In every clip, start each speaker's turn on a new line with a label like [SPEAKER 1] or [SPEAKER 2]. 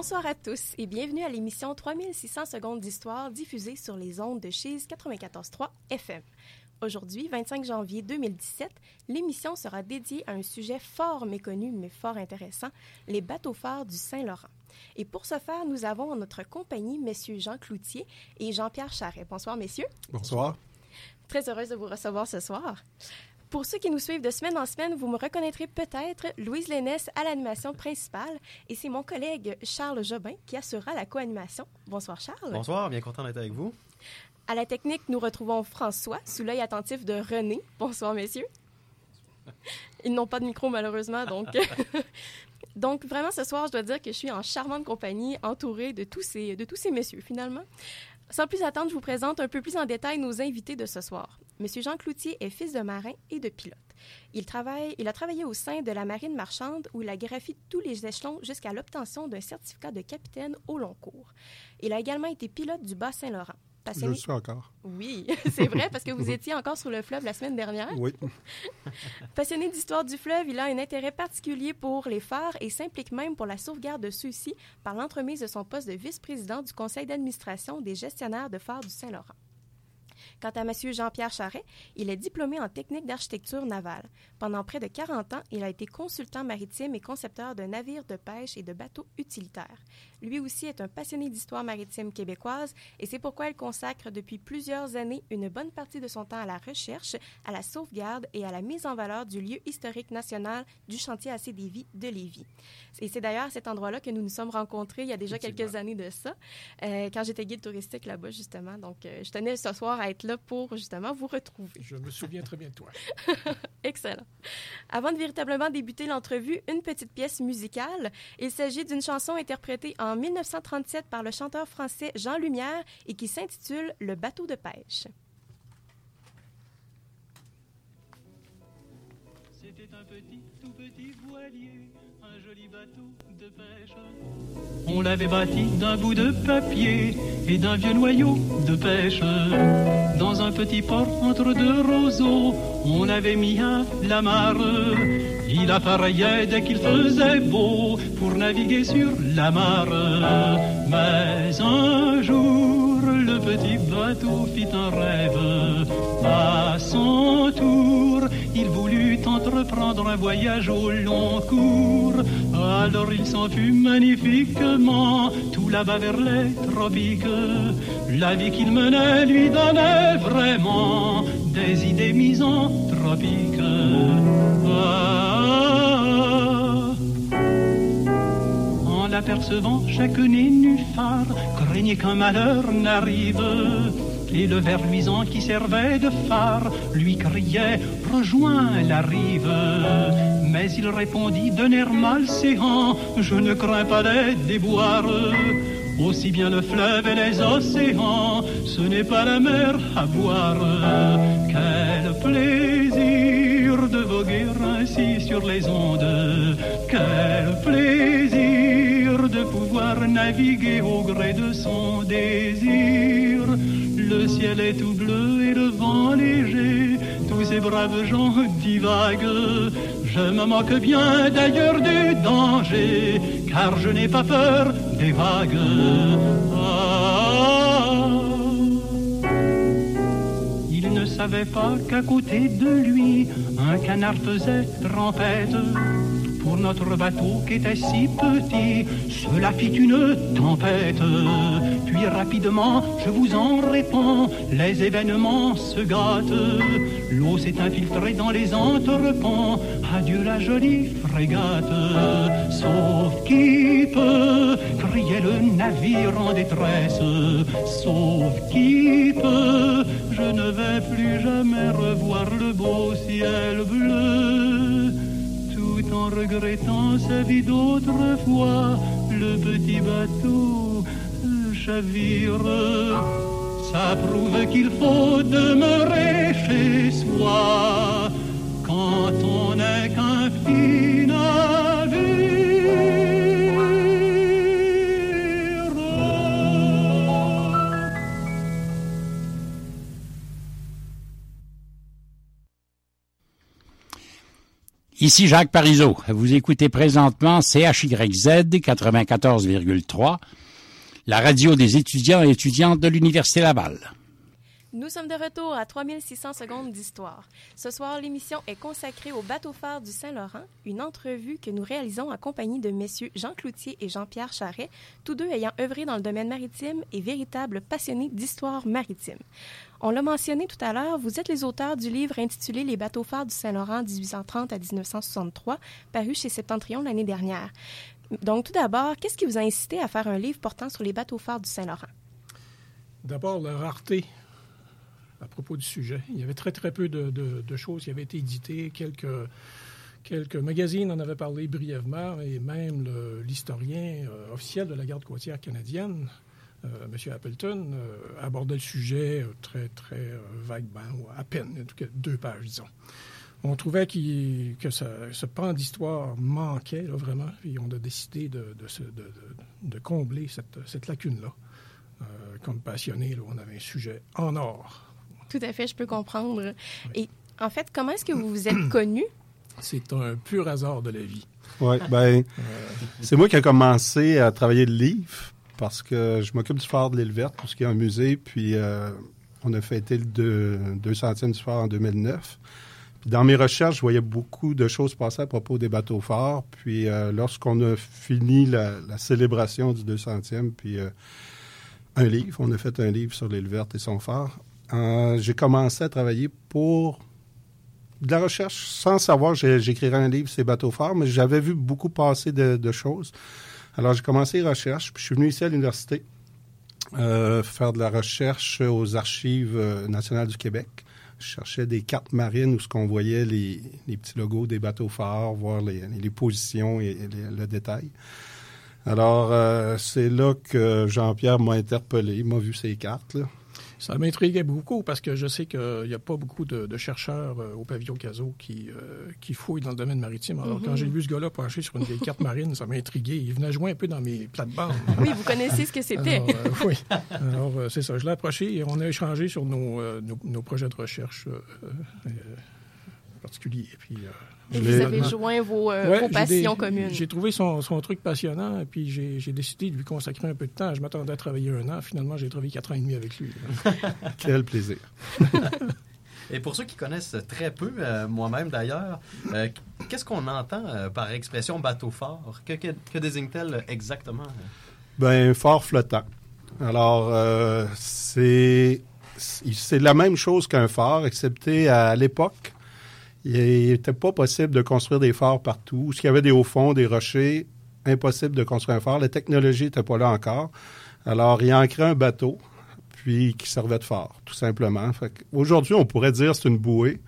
[SPEAKER 1] Bonsoir à tous et bienvenue à l'émission 3600 secondes d'histoire diffusée sur les ondes de Chise 94.3 FM. Aujourd'hui, 25 janvier 2017, l'émission sera dédiée à un sujet fort méconnu mais fort intéressant, les bateaux phares du Saint-Laurent. Et pour ce faire, nous avons en notre compagnie messieurs Jean Cloutier et Jean-Pierre Charret. Bonsoir messieurs.
[SPEAKER 2] Bonsoir.
[SPEAKER 1] Très heureuse de vous recevoir ce soir. Pour ceux qui nous suivent de semaine en semaine, vous me reconnaîtrez peut-être Louise Lénès à l'animation principale et c'est mon collègue Charles Jobin qui assurera la co-animation. Bonsoir Charles.
[SPEAKER 3] Bonsoir, bien content d'être avec vous.
[SPEAKER 1] À la technique, nous retrouvons François, sous l'œil attentif de René. Bonsoir, messieurs. Ils n'ont pas de micro, malheureusement, donc... donc, vraiment, ce soir, je dois dire que je suis en charmante compagnie, entourée de tous ces, de tous ces messieurs, finalement. Sans plus attendre, je vous présente un peu plus en détail nos invités de ce soir. Monsieur Jean Cloutier est fils de marin et de pilote. Il, travaille, il a travaillé au sein de la marine marchande où il a graffi tous les échelons jusqu'à l'obtention d'un certificat de capitaine au long cours. Il a également été pilote du Bas-Saint-Laurent.
[SPEAKER 2] Je suis encore.
[SPEAKER 1] Oui, c'est vrai, parce que vous étiez encore sur le fleuve la semaine dernière.
[SPEAKER 2] Oui.
[SPEAKER 1] Passionné d'histoire du fleuve, il a un intérêt particulier pour les phares et s'implique même pour la sauvegarde de ceux-ci par l'entremise de son poste de vice-président du conseil d'administration des gestionnaires de phares du Saint-Laurent. Quant à M. Jean-Pierre Charret, il est diplômé en technique d'architecture navale. Pendant près de 40 ans, il a été consultant maritime et concepteur de navires de pêche et de bateaux utilitaires. Lui aussi est un passionné d'histoire maritime québécoise et c'est pourquoi il consacre depuis plusieurs années une bonne partie de son temps à la recherche, à la sauvegarde et à la mise en valeur du lieu historique national du chantier Lévis de Lévis. Et c'est d'ailleurs à cet endroit-là que nous nous sommes rencontrés il y a déjà quelques années de ça, euh, quand j'étais guide touristique là-bas, justement. Donc, euh, je tenais ce soir à être là pour, justement, vous retrouver.
[SPEAKER 2] Je me souviens très bien de toi.
[SPEAKER 1] Excellent. Avant de véritablement débuter l'entrevue, une petite pièce musicale. Il s'agit d'une chanson interprétée en 1937 par le chanteur français Jean Lumière et qui s'intitule Le bateau de pêche.
[SPEAKER 4] C'était un petit, tout petit voilier, un joli bateau On l'avait bâti d'un bout de papier et d'un vieux noyau de pêche. Dans un petit port entre deux roseaux, on avait mis à la mare. Il appareillait dès qu'il faisait beau pour naviguer sur la mare. Mais un jour, le petit bateau fit un rêve. À son tour, il voulut entreprendre un voyage au long cours. Alors il s'en fut magnifiquement, tout là-bas vers les tropiques. La vie qu'il menait lui donnait vraiment des idées misanthropiques. Ah, en l'apercevant, chaque nénuphar craignait qu'un malheur n'arrive. Et le ver luisant qui servait de phare lui criait Rejoins la rive. Mais il répondit d'un air malséant Je ne crains pas les déboires. Aussi bien le fleuve et les océans, ce n'est pas la mer à boire. Quel plaisir de voguer ainsi sur les ondes. Quel plaisir de pouvoir naviguer au gré de son désir. Le ciel est tout bleu et le vent léger, tous ces braves gens divaguent. Je me moque bien d'ailleurs du danger, car je n'ai pas peur des vagues. Ah, il ne savait pas qu'à côté de lui, un canard faisait trempette. Pour notre bateau qui était si petit, cela fit une tempête. Puis rapidement, je vous en réponds, les événements se gâtent. L'eau s'est infiltrée dans les entrepans. Adieu la jolie frégate. Sauf qui peut, criait le navire en détresse. Sauf qui peut, je ne vais plus jamais revoir le beau ciel bleu. En regrettant sa vie d'autrefois, le petit bateau chavire. Ça prouve qu'il faut demeurer chez soi quand on n'est qu'un petit
[SPEAKER 3] Ici Jacques Parizeau. Vous écoutez présentement CHYZ 94,3, la radio des étudiants et étudiantes de l'Université Laval.
[SPEAKER 1] Nous sommes de retour à 3600 secondes d'histoire. Ce soir, l'émission est consacrée au bateau-phare du Saint-Laurent, une entrevue que nous réalisons en compagnie de messieurs Jean Cloutier et Jean-Pierre Charret, tous deux ayant œuvré dans le domaine maritime et véritables passionnés d'histoire maritime. On l'a mentionné tout à l'heure, vous êtes les auteurs du livre intitulé Les bateaux-phares du Saint-Laurent 1830 à 1963, paru chez Septentrion l'année dernière. Donc, tout d'abord, qu'est-ce qui vous a incité à faire un livre portant sur les bateaux-phares du Saint-Laurent?
[SPEAKER 2] D'abord, la rareté à propos du sujet. Il y avait très, très peu de, choses qui avaient été éditées. Quelques, quelques magazines en avaient parlé brièvement et même l'historien euh, officiel de la garde côtière canadienne, euh, M. Appleton, euh, abordait le sujet très, très vaguement, ou à peine, en tout cas deux pages, disons. On trouvait que ce pan d'histoire manquait vraiment, et on a décidé de, de, combler cette, cette lacune-là. comme passionné, on avait un sujet en or
[SPEAKER 1] tout à fait, je peux comprendre. Et en fait, comment est-ce que vous vous êtes connu?
[SPEAKER 2] C'est un pur hasard de la vie.
[SPEAKER 5] Oui, ben, c'est moi qui ai commencé à travailler le livre parce que je m'occupe du phare de l'île verte, parce qu'il y a un musée, puis euh, on a fêté le 200e du phare en 2009. Puis dans mes recherches, je voyais beaucoup de choses passer à propos des bateaux forts. Puis euh, lorsqu'on a fini la, célébration du 200e, puis euh, un livre, on a fait un livre sur l'île verte et son phare, j'ai commencé à travailler pour de la recherche sans savoir j'écrirais un livre sur les bateaux forts, mais j'avais vu beaucoup passer de, choses. Alors, j'ai commencé les recherches, puis je suis venu ici à l'université euh, faire de la recherche aux archives euh, nationales du Québec. Je cherchais des cartes marines où ce qu'on voyait les, petits logos des bateaux forts, voir les, positions et, le détail. Alors, c'est là que Jean-Pierre m'a interpellé, m'a vu ces cartes. Là.
[SPEAKER 2] Ça m'intriguait beaucoup parce que je sais qu'il n'y a pas beaucoup de, chercheurs euh, au pavillon Caso qui, euh, qui fouillent dans le domaine maritime. Alors, quand mhm. j'ai vu ce gars-là pencher sur une vieille carte marine, ça m'a intrigué. Il venait jouer un peu dans mes plates-bandes.
[SPEAKER 1] Oui, vous connaissez ce que c'était.
[SPEAKER 2] Euh, oui. Alors, c'est ça. Je l'ai approché et on a échangé sur nos, nos, projets de recherche particuliers. Puis,
[SPEAKER 1] et vous avez joint vos, euh, passions communes.
[SPEAKER 2] J'ai trouvé son, truc passionnant et puis j'ai décidé de lui consacrer un peu de temps. Je m'attendais à travailler un an. Finalement, j'ai travaillé quatre ans et demi avec lui.
[SPEAKER 5] Quel plaisir.
[SPEAKER 6] Et pour ceux qui connaissent très peu, euh, moi-même d'ailleurs, euh, qu'est-ce qu'on entend par expression bateau fort? Que, que, désigne-t-elle exactement?
[SPEAKER 5] Ben, fort flottant. Alors, c'est c'est la même chose qu'un phare, excepté à l'époque, il n'était pas possible de construire des phares partout. S'il y avait des hauts fonds, des rochers, impossible de construire un phare. La technologie n'était pas là encore. Alors, il a ancré un bateau, puis qui servait de phare, tout simplement. Aujourd'hui, on pourrait dire c'est une bouée,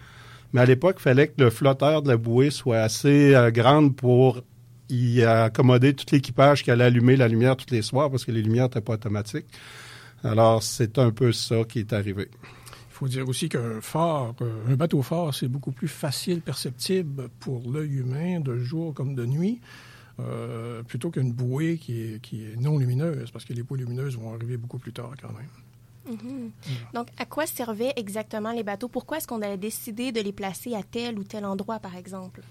[SPEAKER 5] mais à l'époque, il fallait que le flotteur de la bouée soit assez euh, grande pour y accommoder tout l'équipage qui allait allumer la lumière tous les soirs parce que les lumières n'étaient pas automatiques. Alors, c'est un peu ça qui est arrivé
[SPEAKER 2] faut dire aussi qu'un phare, euh, un bateau phare, c'est beaucoup plus facile perceptible pour l'œil humain de jour comme de nuit. Euh, plutôt qu'une bouée qui est, qui est, non lumineuse, parce que les bouées lumineuses vont arriver beaucoup plus tard quand même.
[SPEAKER 1] Mm-hmm. Donc, à quoi servaient exactement les bateaux? Pourquoi est-ce qu'on a décidé de les placer à tel ou tel endroit, par exemple?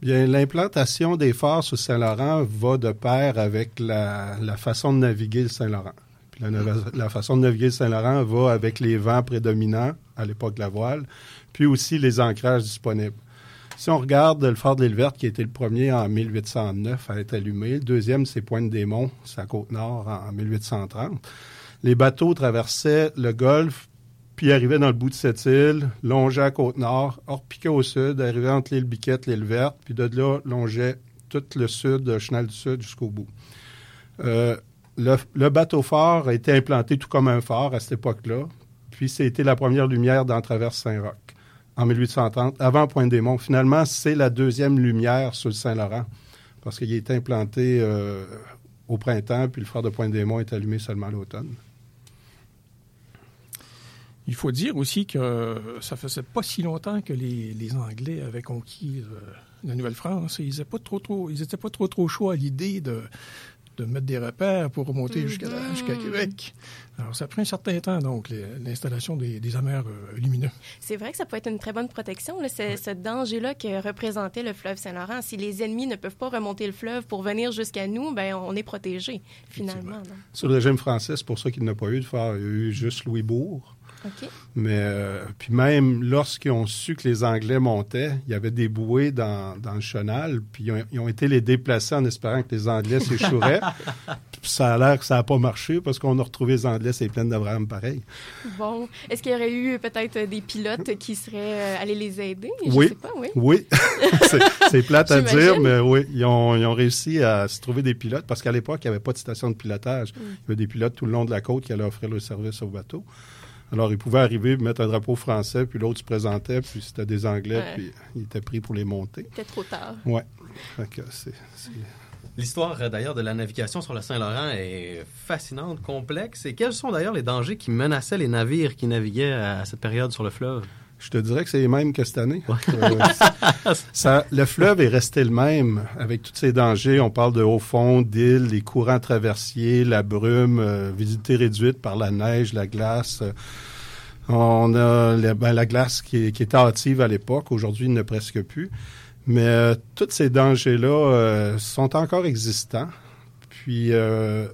[SPEAKER 5] Bien, l'implantation des phares sur Saint-Laurent va de pair avec la, la façon de naviguer le Saint-Laurent. La, façon de naviguer Saint-Laurent va avec les vents prédominants à l'époque de la voile, puis aussi les ancrages disponibles. Si on regarde le phare de l'île Verte, qui été le premier en 1809 à être allumé, le deuxième, c'est Pointe-des-Monts, c'est à Côte-Nord en 1830. Les bateaux traversaient le golfe, puis arrivaient dans le bout de cette île, longeaient à Côte-Nord, repiquaient au sud, arrivaient entre l'île Biquette et l'île Verte, puis de là, longeaient tout le sud, le chenal du Sud jusqu'au bout. Euh, le, bateau phare a été implanté tout comme un phare à cette époque-là. Puis c'était la première lumière dans Traverse Saint-Roch en 1830, avant Pointe-des-Monts. Finalement, c'est la deuxième lumière sur le Saint-Laurent parce qu'il été implanté euh, au printemps, puis le phare de Pointe-des-Monts est allumé seulement à l'automne.
[SPEAKER 2] Il faut dire aussi que ça faisait pas si longtemps que les, Anglais avaient conquis euh, la Nouvelle-France. Ils n'étaient pas pas trop, trop chauds à l'idée de, de mettre des repères pour remonter jusqu'à
[SPEAKER 1] Mhm.
[SPEAKER 2] jusqu'à Québec. Alors, ça prend un certain temps, donc, l'installation des, des amers euh, lumineux.
[SPEAKER 1] C'est vrai que ça peut être une très bonne protection, là, ce, ce danger-là que représentait le fleuve Saint-Laurent. Si les ennemis ne peuvent pas remonter le fleuve pour venir jusqu'à nous, ben on est protégé, finalement.
[SPEAKER 5] Sous le régime français, c'est pour ça qu'il n'a pas eu de phare. Il y a eu juste Louisbourg. Mais euh, puis même lorsqu'ils ont su que les Anglais montaient, il y avait des bouées dans, dans le chenal, puis ils ont, ils ont été les déplacer en espérant que les Anglais s'échoueraient. Ça a l'air que ça n'a pas marché parce qu'on a retrouvé les Anglais c'est plein d'Abraham pareil.
[SPEAKER 1] Bon, est-ce qu'il y aurait eu peut-être des pilotes qui seraient euh, allés les aider? Je
[SPEAKER 5] Oui.
[SPEAKER 1] sais pas, oui.
[SPEAKER 5] Oui, c'est- plate à dire, mais oui, ils ont, ils ont réussi à se trouver des pilotes parce qu'à l'époque, il n'y avait pas de station de pilotage. Il y avait des pilotes tout le long de la côte qui allaient offrir le service au bateau. Alors, ils pouvaient arriver, mettre un drapeau français, puis l'autre se présentait, puis c'était des Anglais,
[SPEAKER 1] Ouais.
[SPEAKER 5] puis ils étaient pris pour les monter.
[SPEAKER 1] Peut-être trop tard.
[SPEAKER 5] C'est-
[SPEAKER 6] L'histoire euh, d'ailleurs de la navigation sur le Saint-Laurent est fascinante, complexe. Et quels sont d'ailleurs les dangers qui menaçaient les navires qui naviguaient à cette période sur le fleuve?
[SPEAKER 5] Je te dirais que c'est les mêmes que cette année. Euh, ça, le fleuve est resté le même avec tous ces dangers. On parle de haut fond, d'îles, les courants traversiers, la brume, euh, visibilité réduite par la neige, la glace. Euh, on a la, ben, la glace qui, qui était hâtive à l'époque. Aujourd'hui, il ne presque plus. Mais euh, tous ces dangers-là euh, sont encore existants. Puis euh,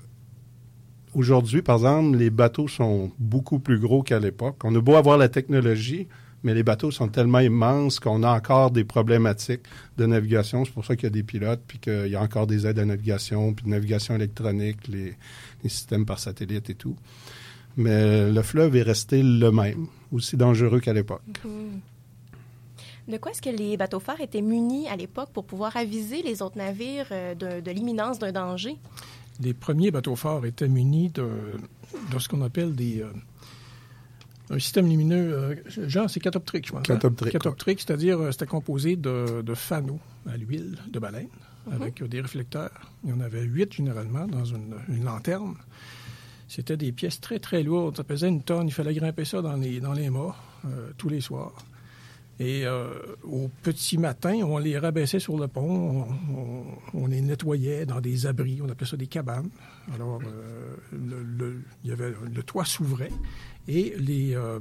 [SPEAKER 5] aujourd'hui, par exemple, les bateaux sont beaucoup plus gros qu'à l'époque. On a beau avoir la technologie, mais les bateaux sont tellement immenses qu'on a encore des problématiques de navigation. C'est pour ça qu'il y a des pilotes, puis qu'il y a encore des aides à navigation, puis de navigation électronique, les, les systèmes par satellite et tout. Mais le fleuve est resté le même, aussi dangereux qu'à l'époque.
[SPEAKER 1] Hmm. De quoi est-ce que les bateaux phares étaient munis à l'époque pour pouvoir aviser les autres navires euh, de, de l'imminence d'un danger?
[SPEAKER 2] Les premiers bateaux forts étaient munis de, de ce qu'on appelle des, euh, un système lumineux. euh, genre, c'est catoptrique, je pense. hein?
[SPEAKER 5] Catoptrique,
[SPEAKER 2] Catoptrique, c'est-à-dire, euh, c'était composé de, de fanaux à l'huile de baleine avec euh, des réflecteurs. Il y en avait huit généralement dans une, une lanterne. C'était des pièces très, très lourdes. Ça pesait une tonne. Il fallait grimper ça dans les, dans les mâts euh, tous les soirs. Et euh, au petit matin, on les rabaissait sur le pont, on, on- on les nettoyait dans des abris, on appelait ça des cabanes. Alors, euh, le, le- il y avait, le toit s'ouvrait et les, euh,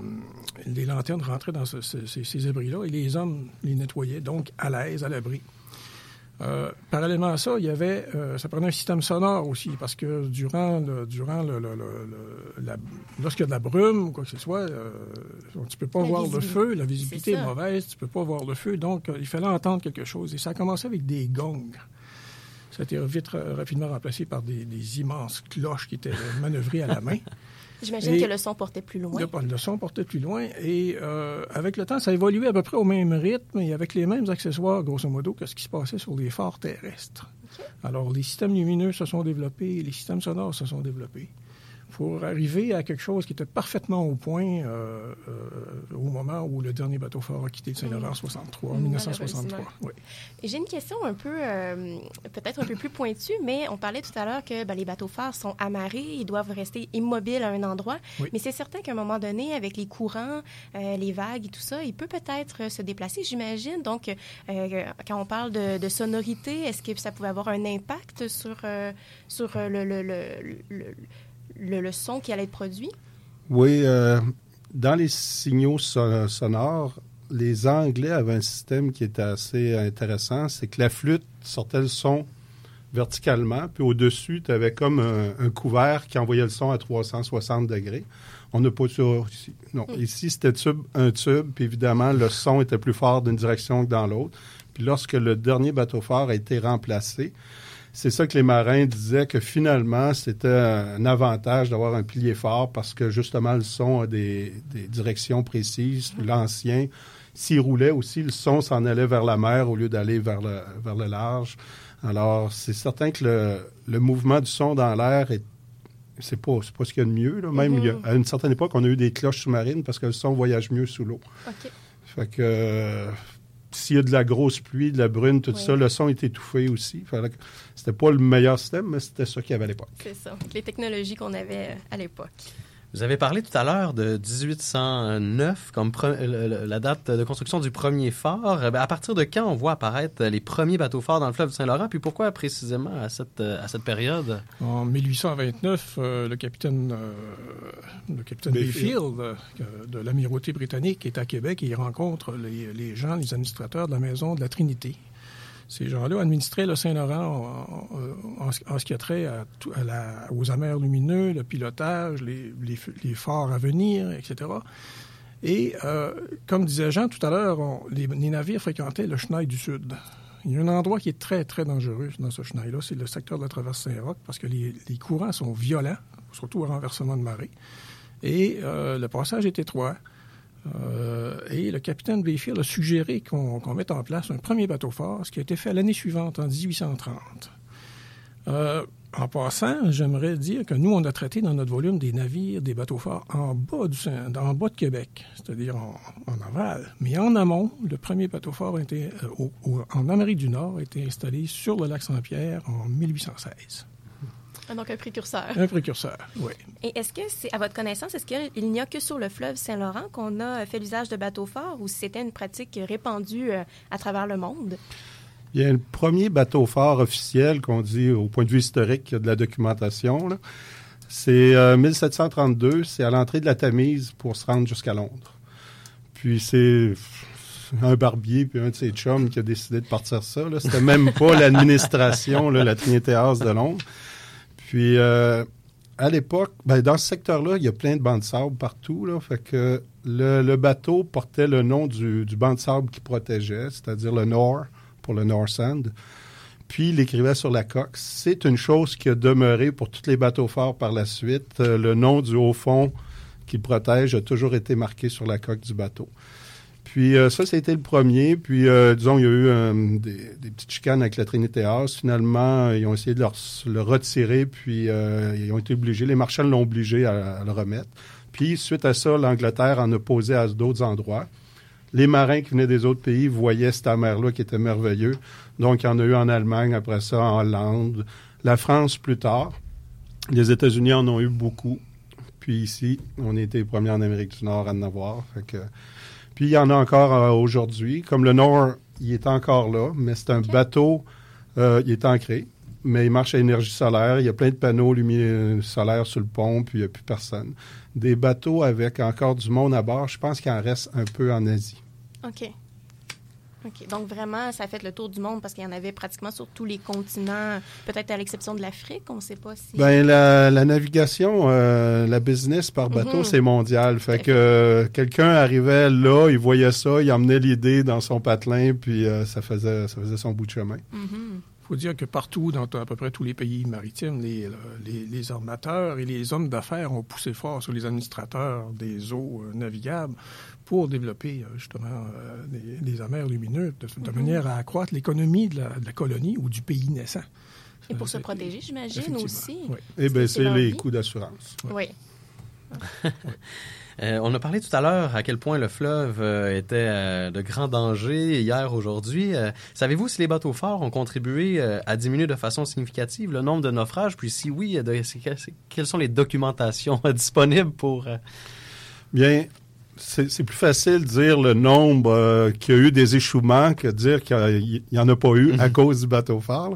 [SPEAKER 2] les lanternes rentraient dans ce- ce- ces, ces abris-là et les hommes les nettoyaient, donc à l'aise, à l'abri. Euh, parallèlement à ça, il y avait, euh, ça prenait un système sonore aussi, parce que durant, le, durant le, le- le- le- la, lorsqu'il y a de la brume ou quoi que ce soit, euh, tu peux pas
[SPEAKER 1] La
[SPEAKER 2] voir le feu, la visibilité est, mauvaise, tu peux pas voir le feu, donc il fallait entendre quelque chose. Et ça a commencé avec des gongs. Ça a été vite, rapidement remplacé par des, des immenses cloches qui étaient manœuvrées à la main.
[SPEAKER 1] J'imagine que le son portait plus loin.
[SPEAKER 2] Le, le son portait plus loin. Et euh, avec le temps, ça a évolué à peu près au même rythme et avec les mêmes accessoires, grosso modo, que ce qui se passait sur les phares terrestres. Alors, les systèmes lumineux se sont développés, les systèmes sonores se sont développés pour arriver à quelque chose qui était parfaitement au point euh, euh, au moment où le dernier bateau fort a quitté le Saint-Laurent en 63, en
[SPEAKER 1] Mm,
[SPEAKER 2] 1963.
[SPEAKER 1] malheureusement.
[SPEAKER 2] Oui.
[SPEAKER 1] Et J'ai une question un peu, euh, peut-être un peu plus pointue, mais on parlait tout à l'heure que ben, les bateaux phares sont amarrés, ils doivent rester immobiles à un endroit.
[SPEAKER 2] Oui.
[SPEAKER 1] Mais c'est certain qu'à un moment donné, avec les courants, les vagues et tout ça, il peut peut-être se déplacer, j'imagine. Donc, quand on parle de, de sonorité, est-ce que ça pouvait avoir un impact sur, sur le, le, le, le, le- le son qui allait être produit?
[SPEAKER 5] Oui, euh, dans les signaux so- sonores, les Anglais avaient un système qui était assez intéressant. C'est que la flûte sortait le son verticalement, puis au-dessus, tu avais comme un, un couvert qui envoyait le son à 360 degrés. On n'a pas ça ici. Non, ici, c'était tube, un tube, puis évidemment, le son était plus fort d'une direction que dans l'autre. Puis lorsque le dernier bateau fort a été remplacé, c'est ça que les marins disaient que finalement, c'était un avantage d'avoir un pilier fort parce que justement, le son a des, des directions précises. L'ancien, s'il roulait aussi, le son s'en allait vers la mer au lieu d'aller vers le, vers le large. Alors, c'est certain que le, le mouvement du son dans l'air est c'est pas, pas ce qu'il y a de mieux. Là. Même il y a- à une certaine époque, on a eu des cloches sous-marines parce que le son voyage mieux sous l'eau.
[SPEAKER 1] OK.
[SPEAKER 5] Fait que s'il y a de la grosse pluie, de la brune, tout
[SPEAKER 1] Oui.
[SPEAKER 5] ça, le son est étouffé aussi. C'était pas le meilleur système, mais c'était ça qu'il y avait à l'époque.
[SPEAKER 1] C'est ça. Les technologies qu'on avait euh, à l'époque.
[SPEAKER 6] Vous avez parlé tout à l'heure de 1809 comme la date de construction du premier phare. Eh à partir de quand on voit apparaître les premiers bateaux forts dans le fleuve du Saint-Laurent? Puis pourquoi précisément à cette, à cette période?
[SPEAKER 2] En 1829, euh, le capitaine, euh, le capitaine Bayfield, euh, de l'amirauté britannique est à Québec et il rencontre les, les gens, les administrateurs de la maison de la Trinité. Ces gens-là administraient le Saint-Laurent en, ce qui a trait aux amers lumineux, le pilotage, les, les, forts à venir, etc. Et euh, comme disait Jean tout à l'heure, les, navires fréquentaient le Chenal du Sud. Il y a un endroit qui est très, très dangereux dans ce Chenal-là, c'est le secteur de la traverse Saint-Roch, parce que les, courants sont violents, surtout au renversement de marée. Et euh, le passage est étroit. Euh, et le capitaine Bayfield a suggéré qu'on mette en place un premier bateau fort, ce qui a été fait l'année suivante, en 1830. Euh, en passant, j'aimerais dire que nous, on a traité dans notre volume des navires, des bateaux forts en bas, du, en bas de Québec, c'est-à-dire en, aval. Mais en amont, le premier bateau fort euh, en Amérique du Nord a été installé sur le lac Saint-Pierre en 1816.
[SPEAKER 1] Ah, donc un précurseur.
[SPEAKER 2] Un précurseur, oui.
[SPEAKER 1] Et est-ce que, c'est, à votre connaissance, est-ce qu'il n'y a que sur le fleuve Saint-Laurent qu'on a fait l'usage de bateaux forts ou c'était une pratique répandue euh, à travers le monde?
[SPEAKER 5] Il y a le premier bateau fort officiel qu'on dit au point de vue historique de la documentation. C'est 1732, euh, c'est à l'entrée de la Tamise pour se rendre jusqu'à Londres. Puis c'est un barbier puis un de ses chums qui a décidé de partir ça. C'était même pas l'administration, la Trinité House de Londres. Puis, euh, à l'époque, ben, dans ce secteur-là, il y a plein de bancs de sable partout. Là, fait que le, bateau portait le nom du, banc de sable qui protégeait, c'est-à-dire le Nord pour le North Sand. Puis, il écrivait sur la coque. C'est une chose qui a demeuré pour tous les bateaux forts par la suite. Euh, le nom du haut fond qui protège a toujours été marqué sur la coque du bateau. Puis euh, ça, c'était le premier. Puis, euh, disons, il y a eu euh, des, petites chicanes avec la Trinité House. Finalement, ils ont essayé de le retirer, puis ils ont été obligés, les marchands l'ont obligé à, le remettre. Puis, suite à ça, l'Angleterre en a posé à d'autres endroits. Les marins qui venaient des autres pays voyaient cette mer-là qui était merveilleux. Donc, il y en a eu en Allemagne, après ça, en Hollande, la France plus tard. Les États-Unis en ont eu beaucoup. Puis ici, on était les premiers en Amérique du Nord à en avoir. Fait que, puis il y en a encore euh, aujourd'hui. Comme le Nord, il est encore là, mais c'est un bateau, euh, il est ancré, mais il marche à énergie solaire. Il y a plein de panneaux lumineux solaires sur le pont, puis il n'y a plus personne. Des bateaux avec encore du monde à bord, je pense qu'il en reste un peu en Asie.
[SPEAKER 1] OK. OK. Donc, vraiment, ça a fait le tour du monde parce qu'il y en avait pratiquement sur tous les continents, peut-être à l'exception de l'Afrique, on ne sait pas si.
[SPEAKER 5] Bien, la, navigation, euh, la business par bateau, mhm. c'est mondial. Fait que euh, quelqu'un arrivait là, il voyait ça, il emmenait l'idée dans son patelin, puis euh, ça, faisait, ça faisait son bout de chemin.
[SPEAKER 2] Mhm. Il faut dire que partout, dans à peu près tous les pays maritimes, les, les armateurs et les hommes d'affaires ont poussé fort sur les administrateurs des eaux navigables pour développer euh, justement les, euh, amers lumineux de, mhm. manière à accroître l'économie de, la, colonie ou du pays naissant.
[SPEAKER 1] Et pour se protéger, j'imagine aussi.
[SPEAKER 5] Oui. Eh bien, c'est les coûts d'assurance.
[SPEAKER 1] Oui.
[SPEAKER 6] Euh, on a parlé tout à l'heure à quel point le fleuve était de grand danger hier, aujourd'hui. Savez-vous si les bateaux forts ont contribué à diminuer de façon significative le nombre de naufrages? Puis si oui, quelles sont les documentations disponibles pour...
[SPEAKER 5] Bien, c'est plus facile de dire le nombre euh, qu'il y a eu des échouements que de dire qu'il n'y en a pas eu à mhm. cause du bateau phare.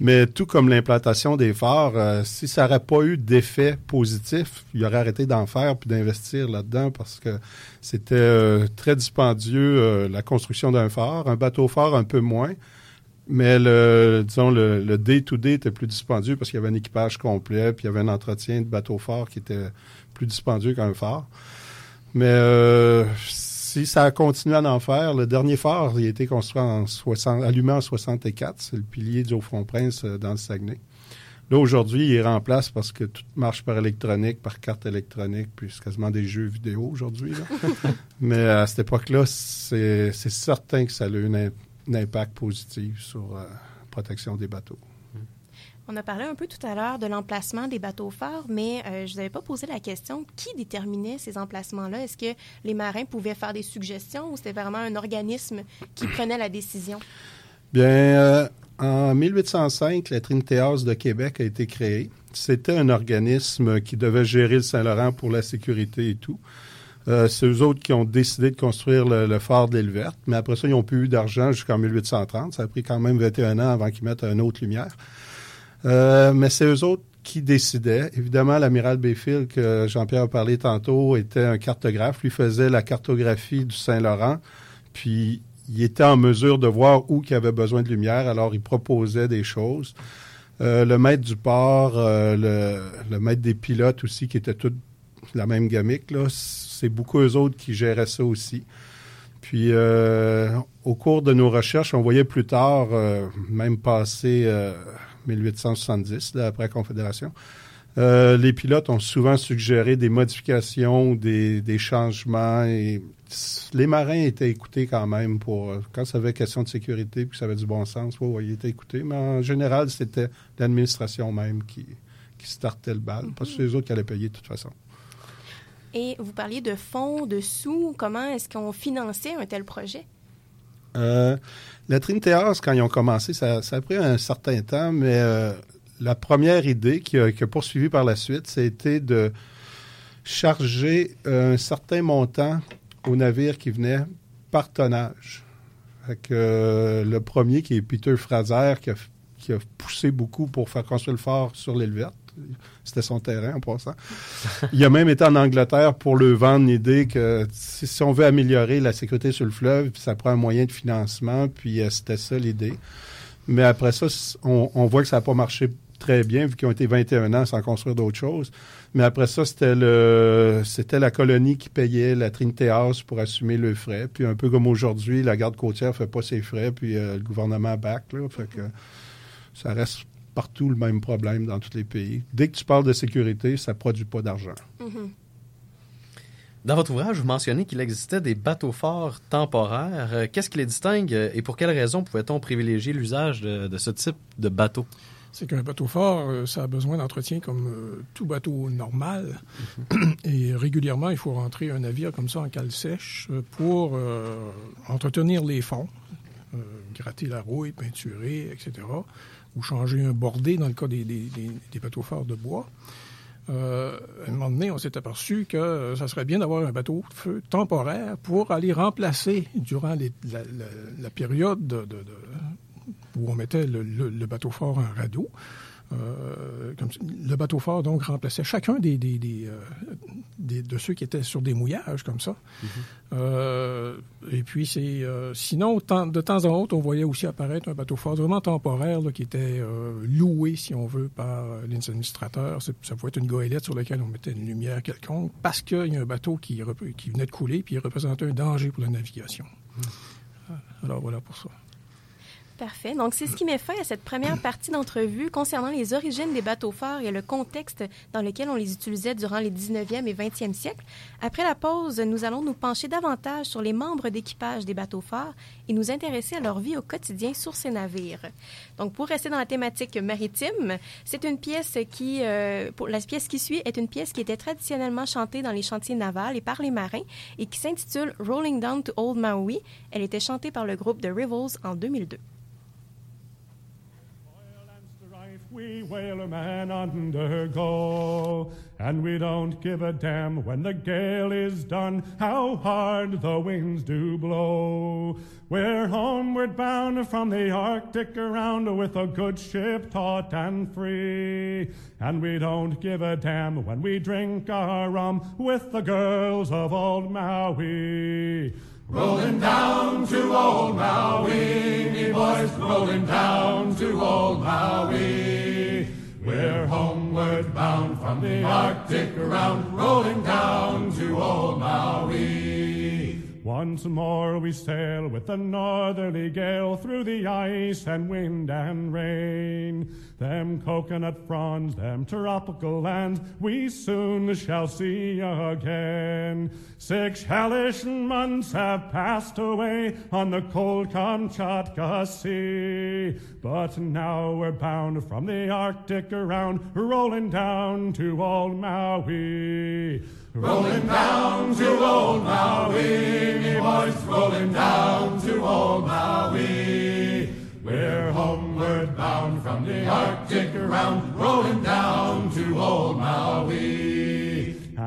[SPEAKER 5] Mais tout comme l'implantation des phares, euh, si ça n'aurait pas eu d'effet positif, il aurait arrêté d'en faire puis d'investir là-dedans parce que c'était euh, très dispendieux la construction d'un phare. Un bateau phare un peu moins. Mais le, disons, le day-to-day était plus dispendieux parce qu'il y avait un équipage complet, puis il y avait un entretien de bateau phare qui était plus dispendieux qu'un phare. Mais euh, si ça a continué à en faire, le dernier phare, il a été construit en 60, allumé en 64. C'est le pilier du Haut-Front-Prince euh, dans le Saguenay. Là, aujourd'hui, il est remplacé parce que tout marche par électronique, par carte électronique, puis c'est quasiment des jeux vidéo aujourd'hui. Mais à cette époque-là, c'est certain que ça a eu un, impact positif sur la euh, protection des bateaux.
[SPEAKER 1] On a parlé un peu tout à l'heure de l'emplacement des bateaux forts, mais euh, je ne vous avais pas posé la question qui déterminait ces emplacements-là? Est-ce que les marins pouvaient faire des suggestions ou c'était vraiment un organisme qui prenait la décision?
[SPEAKER 5] Bien, euh, En 1805, la Trinité House de Québec a été créée. C'était un organisme qui devait gérer le Saint-Laurent pour la sécurité et tout. Euh, c'est eux autres qui ont décidé de construire le, phare de l'île verte, mais après ça, ils n'ont plus eu d'argent jusqu'en 1830. Ça a pris quand même 21 ans avant qu'ils mettent une autre lumière. Euh, mais c'est eux autres qui décidaient. Évidemment, l'amiral Bayfield, que Jean-Pierre a parlé tantôt, était un cartographe. Lui faisait la cartographie du Saint-Laurent, puis il était en mesure de voir où il avait besoin de lumière, alors il proposait des choses. Euh, le maître du port, le, le, maître des pilotes aussi, qui était tout la même gamique, c'est beaucoup eux autres qui géraient ça aussi. Puis, euh, au cours de nos recherches, on voyait plus tard, euh, même passé 1870, euh, après la Confédération, les pilotes ont souvent suggéré des modifications, des, des, changements. Et les marins étaient écoutés quand même pour quand ça avait question de sécurité puis que ça avait du bon sens. Oui, ils étaient écoutés. Mais en général, c'était l'administration même qui, qui startait le bal, parce que c'est les autres qui allaient payer de toute façon.
[SPEAKER 1] Et vous parliez de fonds, de sous. Comment est-ce qu'on finançait un tel projet?
[SPEAKER 5] Euh, la Trinité House, quand ils ont commencé, ça, a pris un certain temps, mais euh, la première idée qui a, poursuivi par la suite, c'était de charger un certain montant aux navires qui venaient par tonnage. Euh, le premier, qui est Peter Fraser, qui a, poussé beaucoup pour faire construire le fort sur l'île c'était son terrain en passant. Il a même été en Angleterre pour le vendre l'idée que si, on veut améliorer la sécurité sur le fleuve, ça prend un moyen de financement, puis euh, c'était ça l'idée. Mais après ça, on, voit que ça n'a pas marché très bien, vu qu'ils ont été 21 ans sans construire d'autres choses. Mais après ça, c'était le c'était la colonie qui payait la Trinité House pour assumer le frais. Puis un peu comme aujourd'hui, la garde côtière fait pas ses frais, puis euh, le gouvernement back. Là, fait que ça reste partout le même problème dans tous les pays. Dès que tu parles de sécurité, ça ne produit pas d'argent.
[SPEAKER 6] Dans votre ouvrage, vous mentionnez qu'il existait des bateaux forts temporaires. Euh, qu'est-ce qui les distingue euh, et pour quelles raisons pouvait-on privilégier l'usage de, ce type de bateau?
[SPEAKER 2] C'est qu'un bateau fort, euh, ça a besoin d'entretien comme tout bateau normal. Mm-hmm. Et régulièrement, il faut rentrer un navire comme ça en cale sèche pour entretenir les fonds, gratter la rouille, peinturer, etc ou changer un bordé dans le cas des, bateaux forts de bois. Euh, à un moment donné, on s'est aperçu que ça serait bien d'avoir un bateau feu temporaire pour aller remplacer durant la, période où on mettait le, bateau fort en radeau. Euh, comme, le bateau fort, donc, remplaçait chacun des, des, euh, de ceux qui étaient sur des mouillages, comme ça. Mm-hmm. Euh, et puis, c'est sinon, de temps en temps, on voyait aussi apparaître un bateau fort vraiment temporaire qui était loué, si on veut, par les administrateurs. Ça pouvait être une goélette sur laquelle on mettait une lumière quelconque parce qu'il y a un bateau qui, qui venait de couler puis il représentait un danger pour la navigation. Mm. Alors, voilà pour ça.
[SPEAKER 1] Parfait. Donc, c'est ce qui met fin à cette première partie d'entrevue concernant les origines des bateaux forts et le contexte dans lequel on les utilisait durant les 19e et 20e siècles. Après la pause, nous allons nous pencher davantage sur les membres d'équipage des bateaux forts et nous intéresser à leur vie au quotidien sur ces navires. Donc, pour rester dans la thématique maritime, c'est une pièce qui, euh, pour, la pièce qui suit est une pièce qui était traditionnellement chantée dans les chantiers navals et par les marins et qui s'intitule Rolling Down to Old Maui. Elle était chantée par le groupe The Rivals en 2002.
[SPEAKER 7] We whalemen undergo. And we don't give a damn when the gale is done, how hard the winds do blow. We're homeward bound from the Arctic around with a good ship taut and free. And we don't give a damn when we drink our rum with the girls of old Maui. Rolling down to old Maui, me boys, rolling down to old Maui. We're homeward bound from the Arctic around, rolling down to old Maui. Once more we sail with the northerly gale through the ice and wind and rain. Them coconut fronds, them tropical lands, we soon shall see again. Six hellish months have passed away on the cold Kamchatka Sea. But now we're bound from the Arctic around, rolling down to old Maui. Rolling down to old Maui, me boys, rolling down to old Maui. We're homeward bound from the Arctic around, rolling down to old Maui.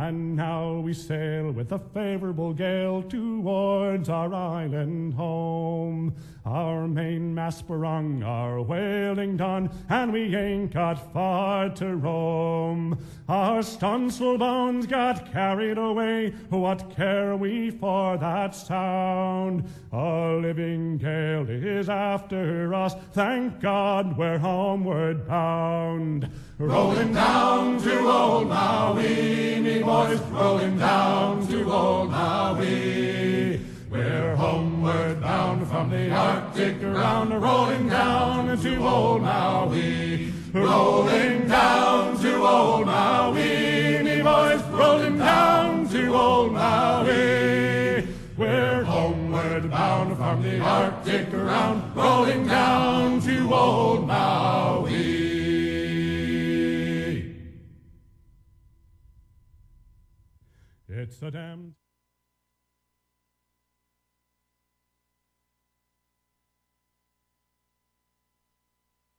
[SPEAKER 7] And now we sail with a favorable gale towards our island home. Our mainmast sprung, our whaling done, and we ain't got far to roam. Our stunsail bones got carried away, what care we for that sound? A living gale is after us, thank God we're homeward bound. Rolling down to old Maui, me boys, rolling down to old Maui. We're homeward bound from the Arctic around, rolling down to old Maui. Rolling down to old Maui, me boys, rolling down to old Maui. We're homeward bound from the Arctic around, rolling down to old Maui.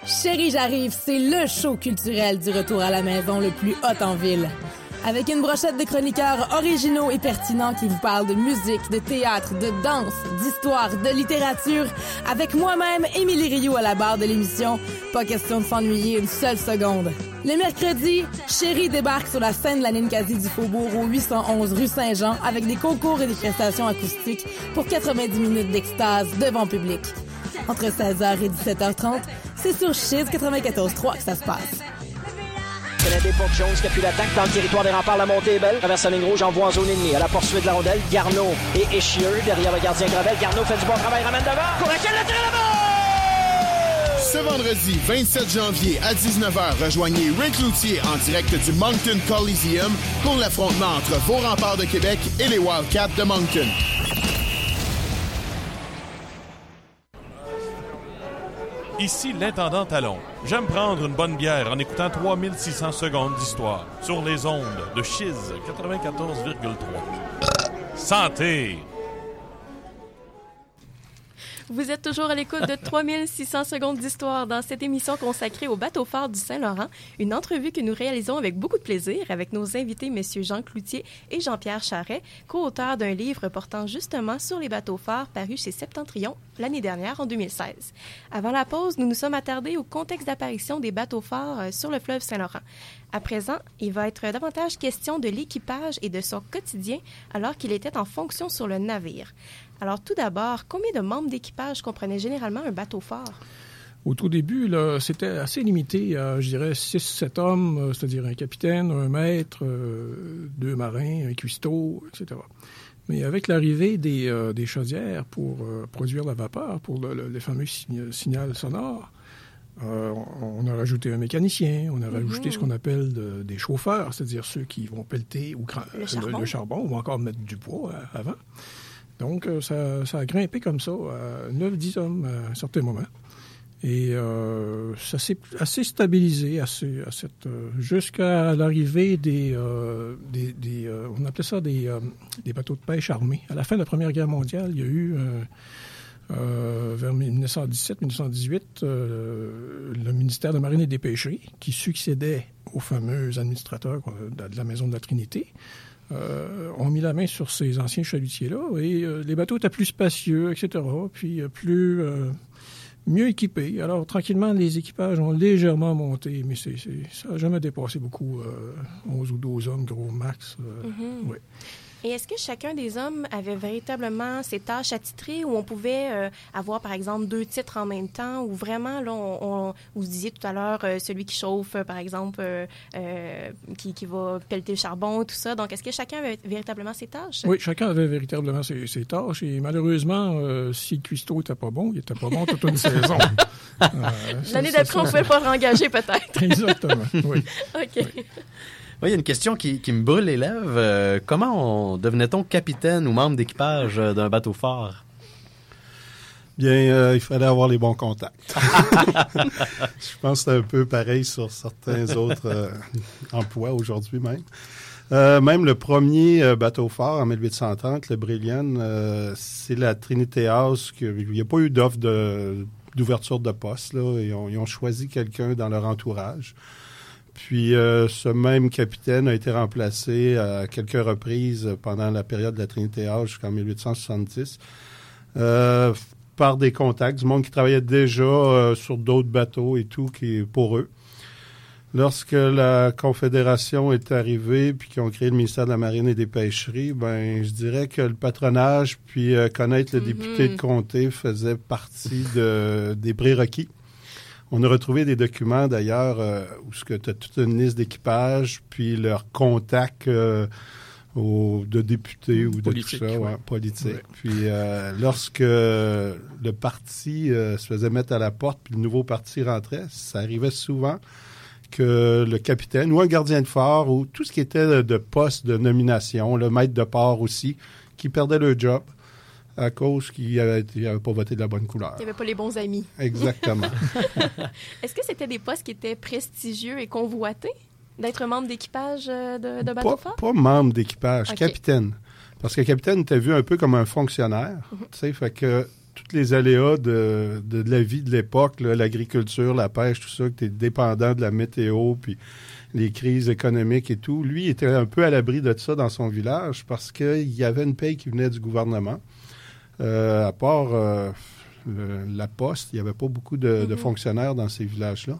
[SPEAKER 8] Chérie, j'arrive, c'est le show culturel du retour à la maison le plus hot en ville. Avec une brochette de chroniqueurs originaux et pertinents qui vous parlent de musique, de théâtre, de danse, d'histoire, de littérature, avec moi-même, Émilie Rioux à la barre de l'émission, pas question de s'ennuyer une seule seconde. Le mercredi, Chérie débarque sur la scène de la Ninkasi du Faubourg au 811 rue Saint-Jean avec des concours et des prestations acoustiques pour 90 minutes d'extase devant public. Entre 16h et 17h30, c'est sur Chiz 94.3 que ça se passe.
[SPEAKER 9] Canadien pour Jones qui appuie l'attaque dans le territoire des remparts. La montée est belle. Traverse la ligne rouge, envoie en zone ennemie. À la poursuite de la rondelle, Garneau et Échieux derrière le gardien Gravel. Garneau fait du bon travail, ramène devant. Courageux, le tir là-bas!
[SPEAKER 10] Ce vendredi 27 janvier à 19h, rejoignez Rick Loutier en direct du Moncton Coliseum pour l'affrontement entre vos remparts de Québec et les Wildcats de Moncton.
[SPEAKER 11] Ici l'intendant Talon. J'aime prendre une bonne bière en écoutant 3600 secondes d'histoire sur les ondes de Chiz 94,3. Santé!
[SPEAKER 1] Vous êtes toujours à l'écoute de 3600 secondes d'histoire dans cette émission consacrée au bateau phare du Saint-Laurent, une entrevue que nous réalisons avec beaucoup de plaisir avec nos invités M. Jean Cloutier et Jean-Pierre Charret, co-auteurs d'un livre portant justement sur les bateaux phares paru chez Septentrion l'année dernière, en 2016. Avant la pause, nous nous sommes attardés au contexte d'apparition des bateaux phares euh, sur le fleuve Saint-Laurent. À présent, il va être davantage question de l'équipage et de son quotidien alors qu'il était en fonction sur le navire. Alors tout d'abord, combien de membres d'équipage comprenait généralement un bateau phare?
[SPEAKER 2] Au tout début, c'était assez limité à, je dirais, 6-7 hommes, euh, c'est-à-dire un capitaine, un maître, euh, deux marins, un cuistot, etc. Mais avec l'arrivée des, euh, des chaudières pour euh, produire la vapeur, pour le, le- les fameux sign- signal sonore, euh, on a rajouté un mécanicien, on a rajouté ce qu'on appelle de- des chauffeurs, c'est-à-dire ceux qui vont pelleter ou cra-
[SPEAKER 1] Le charbon.
[SPEAKER 2] ou encore mettre du bois euh, avant. Donc, euh, ça, a grimpé comme ça, à 9-10 hommes à un certain moment. Et euh, ça s'est assez stabilisé à cette, euh, jusqu'à l'arrivée des, euh, euh, on appelait ça des, euh, bateaux de pêche armés. À la fin de la Première Guerre mondiale, il y a eu euh, euh, vers 1917-1918 euh, le ministère de la Marine et des Pêcheries qui succédait au fameux administrateur euh, de la Maison de la Trinité. Euh, ont mis la main sur ces anciens chalutiers-là et euh, les bateaux étaient plus spacieux, etc., puis euh, plus mieux équipés. Alors, tranquillement, les équipages ont légèrement monté, mais c'est, ça n'a jamais dépassé beaucoup, euh, 11 ou 12 hommes, gros max. euh, ouais.
[SPEAKER 1] Et est-ce que chacun des hommes avait véritablement ses tâches attitrées ou on pouvait euh, avoir, par exemple, deux titres en même temps ou vraiment, là, on, on- vous disiez tout à l'heure, euh, celui qui chauffe, euh, par exemple, euh, euh, qui, qui va pelleter le charbon, tout ça. Donc, est-ce que chacun avait véritablement ses tâches?
[SPEAKER 2] Oui, chacun avait véritablement ses, ses tâches et malheureusement, euh, si le cuistot n'était pas bon, il n'était pas bon toute une saison. Euh,
[SPEAKER 1] L'année d'après, on
[SPEAKER 2] ça,
[SPEAKER 1] pouvait pas le rengager, peut-être.
[SPEAKER 2] Exactement, oui.
[SPEAKER 1] OK.
[SPEAKER 6] Oui, il y a une question qui, qui me brûle les lèvres. Euh, comment on devenait-on capitaine ou membre d'équipage euh, d'un bateau phare?
[SPEAKER 5] Bien, euh, il fallait avoir les bons contacts. Je pense que c'est un peu pareil sur certains autres euh, emplois aujourd'hui même. Euh, même le premier euh, bateau phare en 1830, le Brilliant, euh, c'est la Trinité House. que- Il n'y a pas eu d'offre de, d'ouverture de poste. Là. Ils, ont, ils ont choisi quelqu'un dans leur entourage. Puis euh, ce même capitaine a été remplacé à quelques reprises pendant la période de la Trinité House jusqu'en 1870 euh, par des contacts, du monde qui travaillait déjà euh, sur d'autres bateaux et tout qui pour eux. Lorsque la Confédération est arrivée puis qu'ils ont créé le ministère de la Marine et des Pêcheries, ben je dirais que le patronage puis connaître le député de comté faisait partie de, des prérequis. On a retrouvé des documents d'ailleurs euh, où tu as toute une liste d'équipage puis leurs contacts euh, au- de députés ou de
[SPEAKER 2] Politique,
[SPEAKER 5] tout ça,
[SPEAKER 2] ouais.
[SPEAKER 5] ouais, politique.
[SPEAKER 2] Ouais.
[SPEAKER 5] Puis euh, lorsque le parti euh, se faisait mettre à la porte puis le nouveau parti rentrait, ça arrivait souvent que le capitaine ou un gardien de phare ou tout ce qui était de, de poste de nomination, le maître de port aussi, qui perdait le job à cause qu'il n'avait pas voté de la bonne couleur.
[SPEAKER 1] Il n'y avait pas les bons amis.
[SPEAKER 5] Exactement.
[SPEAKER 1] Est-ce que c'était des postes qui étaient prestigieux et convoités? D'être membre d'équipage euh, de, de
[SPEAKER 5] pas,
[SPEAKER 1] bateau fort?
[SPEAKER 5] pas membre d'équipage, capitaine. Parce que capitaine était vu un peu comme un fonctionnaire. Tu sais, fait que tous les aléas de, de, de la vie de l'époque, l'agriculture, la pêche, tout ça, que tu es dépendant de la météo, puis les crises économiques et tout, lui il était un peu à l'abri de ça dans son village parce qu'il y avait une paye qui venait du gouvernement. Euh, à part euh, le- la poste, il n'y avait pas beaucoup de, de
[SPEAKER 12] Mhm.
[SPEAKER 5] fonctionnaires dans ces villages-là.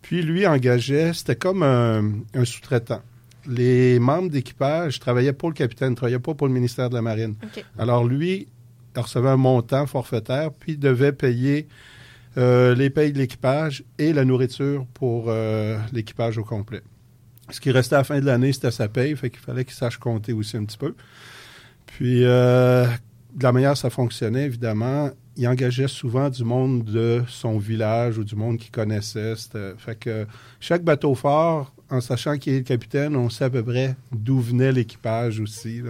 [SPEAKER 5] Puis lui engageait, c'était comme un, un sous-traitant. Les membres d'équipage travaillaient pour le capitaine, ne travaillaient pas pour le ministère de la Marine. Alors lui, il recevait un montant forfaitaire, puis il devait payer euh, les payes de l'équipage et la nourriture pour euh, l'équipage au complet. Ce qui restait à la fin de l'année, c'était sa paye, fait qu'il fallait qu'il sache compter aussi un petit peu. Puis, euh, de la manière que ça fonctionnait, évidemment, il engageait souvent du monde de son village ou du monde qu'il connaissait. Fait que chaque bateau fort, en sachant qui est le capitaine, on sait à peu près d'où venait l'équipage aussi.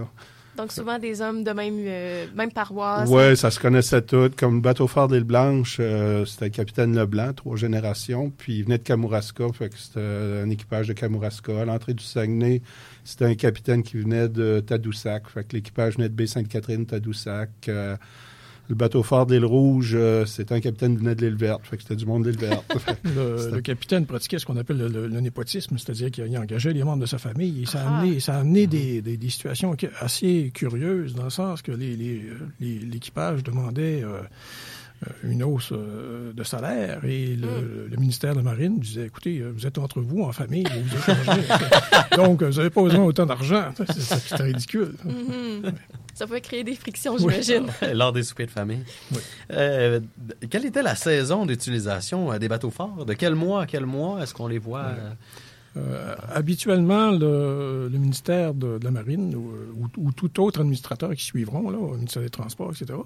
[SPEAKER 1] Donc, souvent des hommes de même, euh, même paroisse.
[SPEAKER 5] Oui, ça se connaissait tout. Comme le bateau fort de l'île Blanche, euh, c'était le capitaine Leblanc, trois générations. Puis il venait de Kamouraska, fait que c'était un équipage de Kamouraska. À l'entrée du Saguenay, c'était un capitaine qui venait de Tadoussac. Fait que l'équipage venait de Baie-Sainte-Catherine, Tadoussac. Euh, le bateau fort de l'île Rouge, euh, c'était un capitaine venait de l'île Verte. Fait que c'était du monde de l'île Verte.
[SPEAKER 2] Le, capitaine pratiquait ce qu'on appelle le, le- le népotisme, c'est-à-dire qu'il il engageait les membres de sa famille. Et ça a
[SPEAKER 1] Ah.
[SPEAKER 2] amené, ça a amené des, des- des situations assez curieuses, dans le sens que les- les- les- l'équipage demandait euh, euh, une hausse euh, de salaire et le, le ministère de la Marine disait, écoutez, vous êtes entre vous, en famille, vous vous échangez. Donc, vous n'avez pas besoin d'autant d'argent. C'est- ridicule.
[SPEAKER 1] Ça pouvait créer des frictions,
[SPEAKER 2] Oui.
[SPEAKER 1] j'imagine.
[SPEAKER 6] Lors des soupers de famille. Euh, quelle était la saison d'utilisation euh, des bateaux forts? De quel mois à quel mois est-ce qu'on les voit? euh,
[SPEAKER 2] Euh, habituellement, le, le ministère de, de la Marine ou, ou- ou tout autre administrateur qui suivront, là, au ministère des Transports, etc.,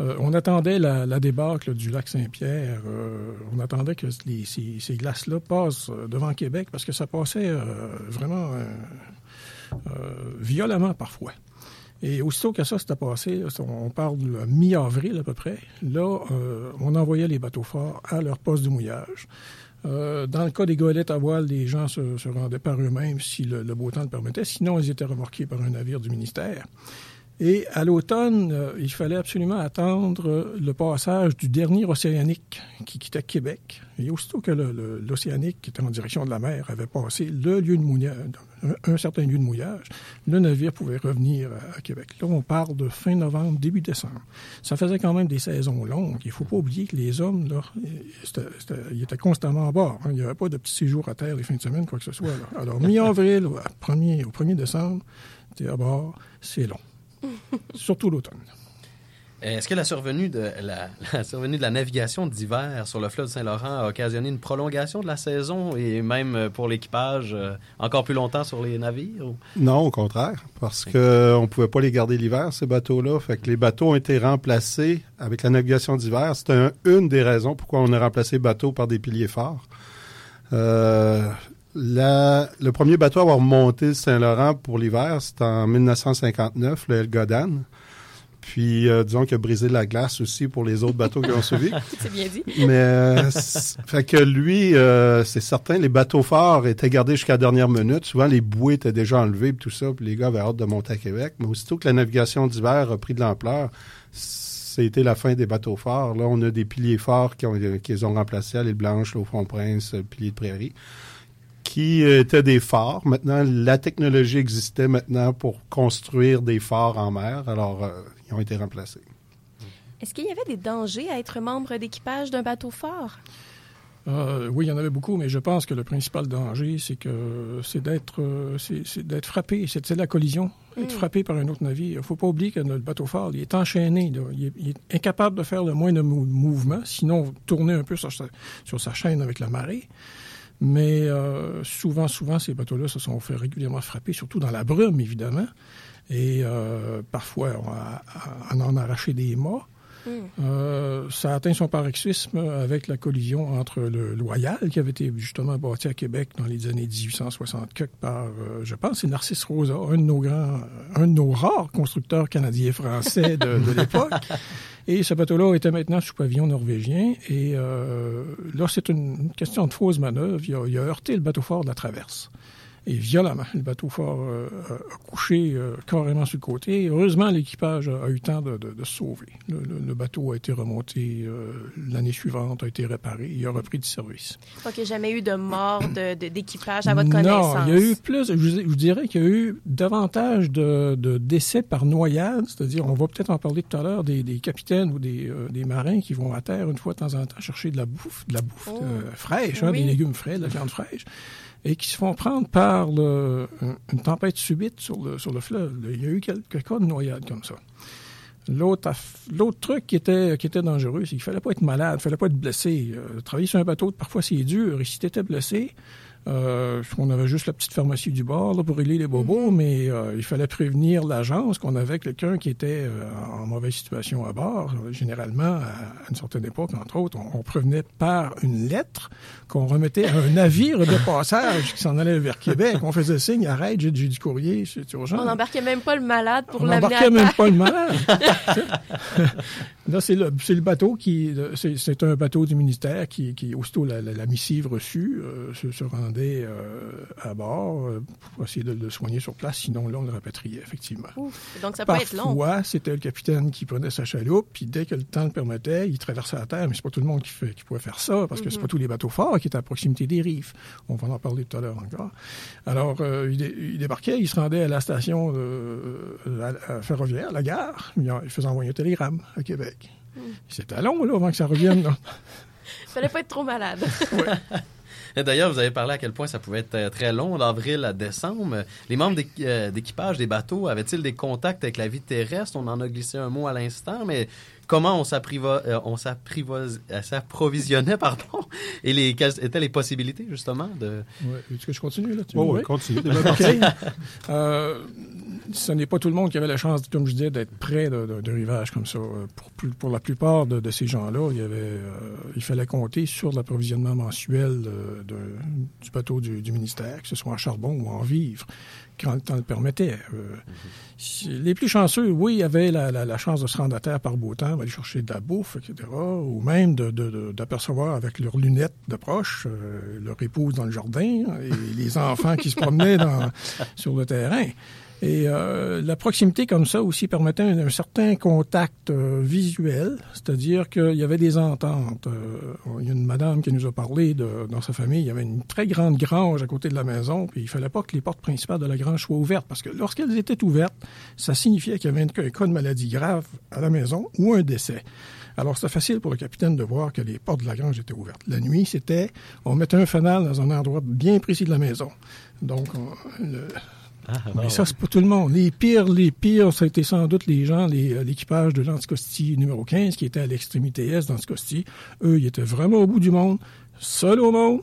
[SPEAKER 2] euh, on attendait la, la débâcle du lac Saint-Pierre. euh, on attendait que les- ces, ces glaces-là passent devant Québec parce que ça passait euh, vraiment euh, euh, violemment parfois. Et aussitôt que ça s'était passé, on parle de mi-avril à peu près, là, euh, on envoyait les bateaux forts à leur poste de mouillage. Euh, dans le cas des goélettes à voile, les gens se, rendaient par eux-mêmes si le beau temps le permettait. Sinon, ils étaient remorqués par un navire du ministère. Et à l'automne, euh, il fallait absolument attendre le passage du dernier océanique qui quittait Québec. Et aussitôt que l'océanique, qui était en direction de la mer, avait passé le lieu de mouillage, un, certain lieu de mouillage, le navire pouvait revenir à, Québec. Là, on parle de fin novembre, début décembre. Ça faisait quand même des saisons longues. Il faut pas oublier que les hommes, là, ils étaient constamment à bord. hein. Il n'y avait pas de petits séjours à terre les fins de semaine, quoi que ce soit. Alors, mi-avril au 1er, au 1er décembre, tu à bord, c'est long. Surtout l'automne.
[SPEAKER 6] Est-ce que la survenue de la, la survenue de la navigation d'hiver sur le fleuve Saint-Laurent a occasionné une prolongation de la saison et même euh, pour l'équipage euh, encore plus longtemps sur les navires? ou-
[SPEAKER 5] Non, au contraire, parce qu'on ne pouvait pas les garder l'hiver, ces bateaux-là. Fait que les bateaux ont été remplacés avec la navigation d'hiver. C'était un- une des raisons pourquoi on a remplacé les bateaux par des piliers forts. Euh, la- le premier bateau à avoir monté le Saint-Laurent pour l'hiver, c'était en 1959, le El Godan. Puis, euh, disons qu'il a brisé la glace aussi pour les autres bateaux qui ont suivi.
[SPEAKER 1] C'est bien dit.
[SPEAKER 5] Mais euh, fait que lui, euh, c'est certain, les bateaux forts étaient gardés jusqu'à la dernière minute. Souvent, les bouées étaient déjà enlevées et tout ça, puis les gars avaient hâte de monter à Québec. Mais aussitôt que la navigation d'hiver a pris de l'ampleur, c- ça a été la fin des bateaux forts. Là, on a des piliers forts qui ont, qui ont remplacé à l'île Blanche, au Fond-Prince, le pilier de Prairie, qui étaient des forts. Maintenant, la technologie existait maintenant pour construire des forts en mer. Alors, euh, ils ont été remplacés.
[SPEAKER 1] Est-ce qu'il y avait des dangers à être membre d'équipage d'un bateau fort?
[SPEAKER 2] Euh, oui, il y en avait beaucoup, mais je pense que le principal danger, c'est que c'est d'être euh, c'est d'être frappé, c'est de la collision, être
[SPEAKER 1] Mm.
[SPEAKER 2] frappé par un autre navire. Il ne faut pas oublier que le bateau fort, il est enchaîné, là. Il, est, il est incapable de faire le moindre mou- mouvement, sinon tourner un peu sur sa, sur sa chaîne avec la marée. Mais euh, souvent, souvent, ces bateaux-là se sont fait régulièrement frapper, surtout dans la brume, évidemment. Et euh, parfois, on, en a des mâts. Euh, ça a atteint son paroxysme avec la collision entre le Loyal, qui avait été justement bâti à Québec dans les années 1860 quelque par, euh, je pense, c'est Narcisse Rosa, un de nos grands, un de nos rares constructeurs canadiens français de, de l'époque. Et ce bateau-là était maintenant sous pavillon norvégien. Et euh, là, c'est une, une question de fausse manœuvre. Il a, il a heurté le bateau fort de la traverse. Et violemment, le bateau fort euh, a couché euh, carrément sur le côté. Et heureusement, l'équipage a, a eu temps de, de- de se sauver. Le, le- le bateau a été remonté euh, l'année suivante, a été réparé, il a repris du service.
[SPEAKER 1] Donc, il n'y a jamais eu de mort de- de- d'équipage à votre connaissance.
[SPEAKER 2] Non, il y a eu plus, je, vous- je dirais qu'il y a eu davantage de, de décès par noyade, c'est-à-dire, on va peut-être en parler tout à l'heure, des, des capitaines ou des, euh, des marins qui vont à terre une fois de temps en temps chercher de la bouffe, de la bouffe
[SPEAKER 1] Oh.
[SPEAKER 2] euh, fraîche, hein,
[SPEAKER 1] Oui.
[SPEAKER 2] des légumes frais, de la viande fraîche, et qui se font prendre par une tempête subite sur le, sur le fleuve. Il y a eu quelques cas de noyade comme ça. L'autre, l'autre truc qui était, qui était dangereux, c'est qu'il fallait pas être malade, il fallait pas être blessé. Euh, travailler sur un bateau, parfois c'est dur. Et si tu étais blessé, euh, on avait juste la petite pharmacie du bord là, pour régler les bobos, mais euh, il fallait prévenir l'agence qu'on avait quelqu'un qui était euh, en mauvaise situation à bord. Généralement, à une certaine époque, entre autres, on, on prévenait par une lettre qu'on remettait à un navire de passage qui s'en allait vers Québec. On faisait signe, arrête, j'ai du courrier, c'est urgent.
[SPEAKER 1] On n'embarquait même pas le malade pour
[SPEAKER 2] On
[SPEAKER 1] l'amener à
[SPEAKER 2] n'embarquait même pas le malade. Là, c'est le, bateau qui. C'est un bateau du ministère qui, qui aussitôt la, la- la missive reçue, se, se rendait euh, à bord euh, pour essayer de le soigner sur place. Sinon, là, on le rapatriait, effectivement.
[SPEAKER 1] Ouf. Donc, ça peut être long.
[SPEAKER 2] Parfois, c'était le capitaine qui prenait sa chaloupe, puis dès que le temps le permettait, il traversait la terre. Mais c'est pas tout le monde qui, fait, qui pouvait faire ça, parce que c'est
[SPEAKER 1] Mhm.
[SPEAKER 2] pas tous les bateaux forts qui étaient à proximité des rives. On va en parler tout à l'heure encore. Alors, euh, il, dé- il débarquait, il se rendait à la station ferroviaire, la gare. Il, il faisait envoyer un télégramme à Québec. C'était long, là, avant que ça revienne. là.
[SPEAKER 1] fallait pas être trop malade.
[SPEAKER 6] Et D'ailleurs, vous avez parlé à quel point ça pouvait être euh, très long, d'avril à décembre. Les membres euh, d'équipage des bateaux avaient-ils des contacts avec la vie terrestre? On en a glissé un mot à l'instant, mais comment on s'apprivo- euh, on s'apprivo- s'approvisionnait, pardon, et les, quelles étaient les possibilités, justement, de...
[SPEAKER 2] Ouais. Est-ce que je continue là-dessus?
[SPEAKER 5] Oh, oui,
[SPEAKER 2] Oui.
[SPEAKER 5] continue.
[SPEAKER 2] Euh, ce n'est pas tout le monde qui avait la chance, comme je disais, d'être près de, de- de rivage comme ça. Euh, Pour, pour la plupart de, de ces gens-là, il, y avait, euh, il fallait compter sur l'approvisionnement mensuel euh, du bateau du, du ministère, que ce soit en charbon ou en vivres, quand le temps le permettait. Euh, si- Les plus chanceux, oui, avaient la, la- la chance de se rendre à terre par beau temps, aller chercher de la bouffe, etc., ou même d'apercevoir avec leurs lunettes de proche leur épouse dans le jardin et les enfants qui se promenaient dans- sur le terrain. Et euh, la proximité comme ça aussi permettait un, certain contact euh, visuel, c'est-à-dire qu'il y avait des ententes. Euh, il y a une madame qui nous a parlé de, dans sa famille, il y avait une très grande grange à côté de la maison, puis il fallait pas que les portes principales de la grange soient ouvertes, parce que lorsqu'elles étaient ouvertes, ça signifiait qu'il y avait un, un cas de maladie grave à la maison ou un décès. Alors, c'était facile pour le capitaine de voir que les portes de la grange étaient ouvertes. La nuit, c'était, on mettait un fanal dans un endroit bien précis de la maison. Donc, on- le- mais ça, c'est pas tout le monde. Les pires, les pires, ça a été sans doute les gens, les- euh, l'équipage de l'Anticosti numéro 15 qui était à l'extrémité est d'Anticosti. Eux, ils étaient vraiment au bout du monde, seuls au monde.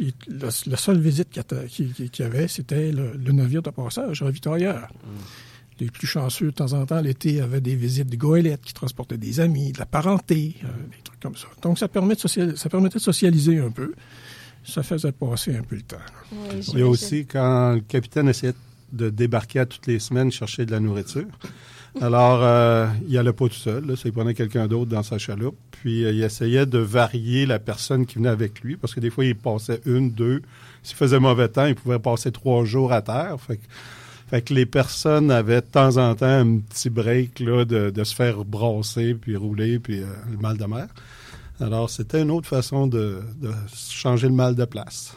[SPEAKER 2] Et la, la seule visite qu'il y avait, c'était le, le navire de passage, ravitailleur. Les plus chanceux, de temps en temps, l'été, avaient des visites de goélettes qui transportaient des amis, de la parenté, euh, des trucs comme ça. Donc, ça, permet de social- ça permettait de socialiser un peu. Ça faisait passer un peu le temps.
[SPEAKER 5] Il y a aussi quand le capitaine essayait de débarquer à toutes les semaines chercher de la nourriture. Alors, euh, il allait pas tout seul. Il prenait quelqu'un d'autre dans sa chaloupe. Puis, euh, il essayait de varier la personne qui venait avec lui, parce que des fois, il passait une, deux. S'il faisait mauvais temps, il pouvait passer trois jours à terre. Fait que les personnes avaient de temps en temps un petit break de, de se faire brasser, puis rouler, puis euh, le mal de mer. Alors, c'était une autre façon de, de changer le mal de place.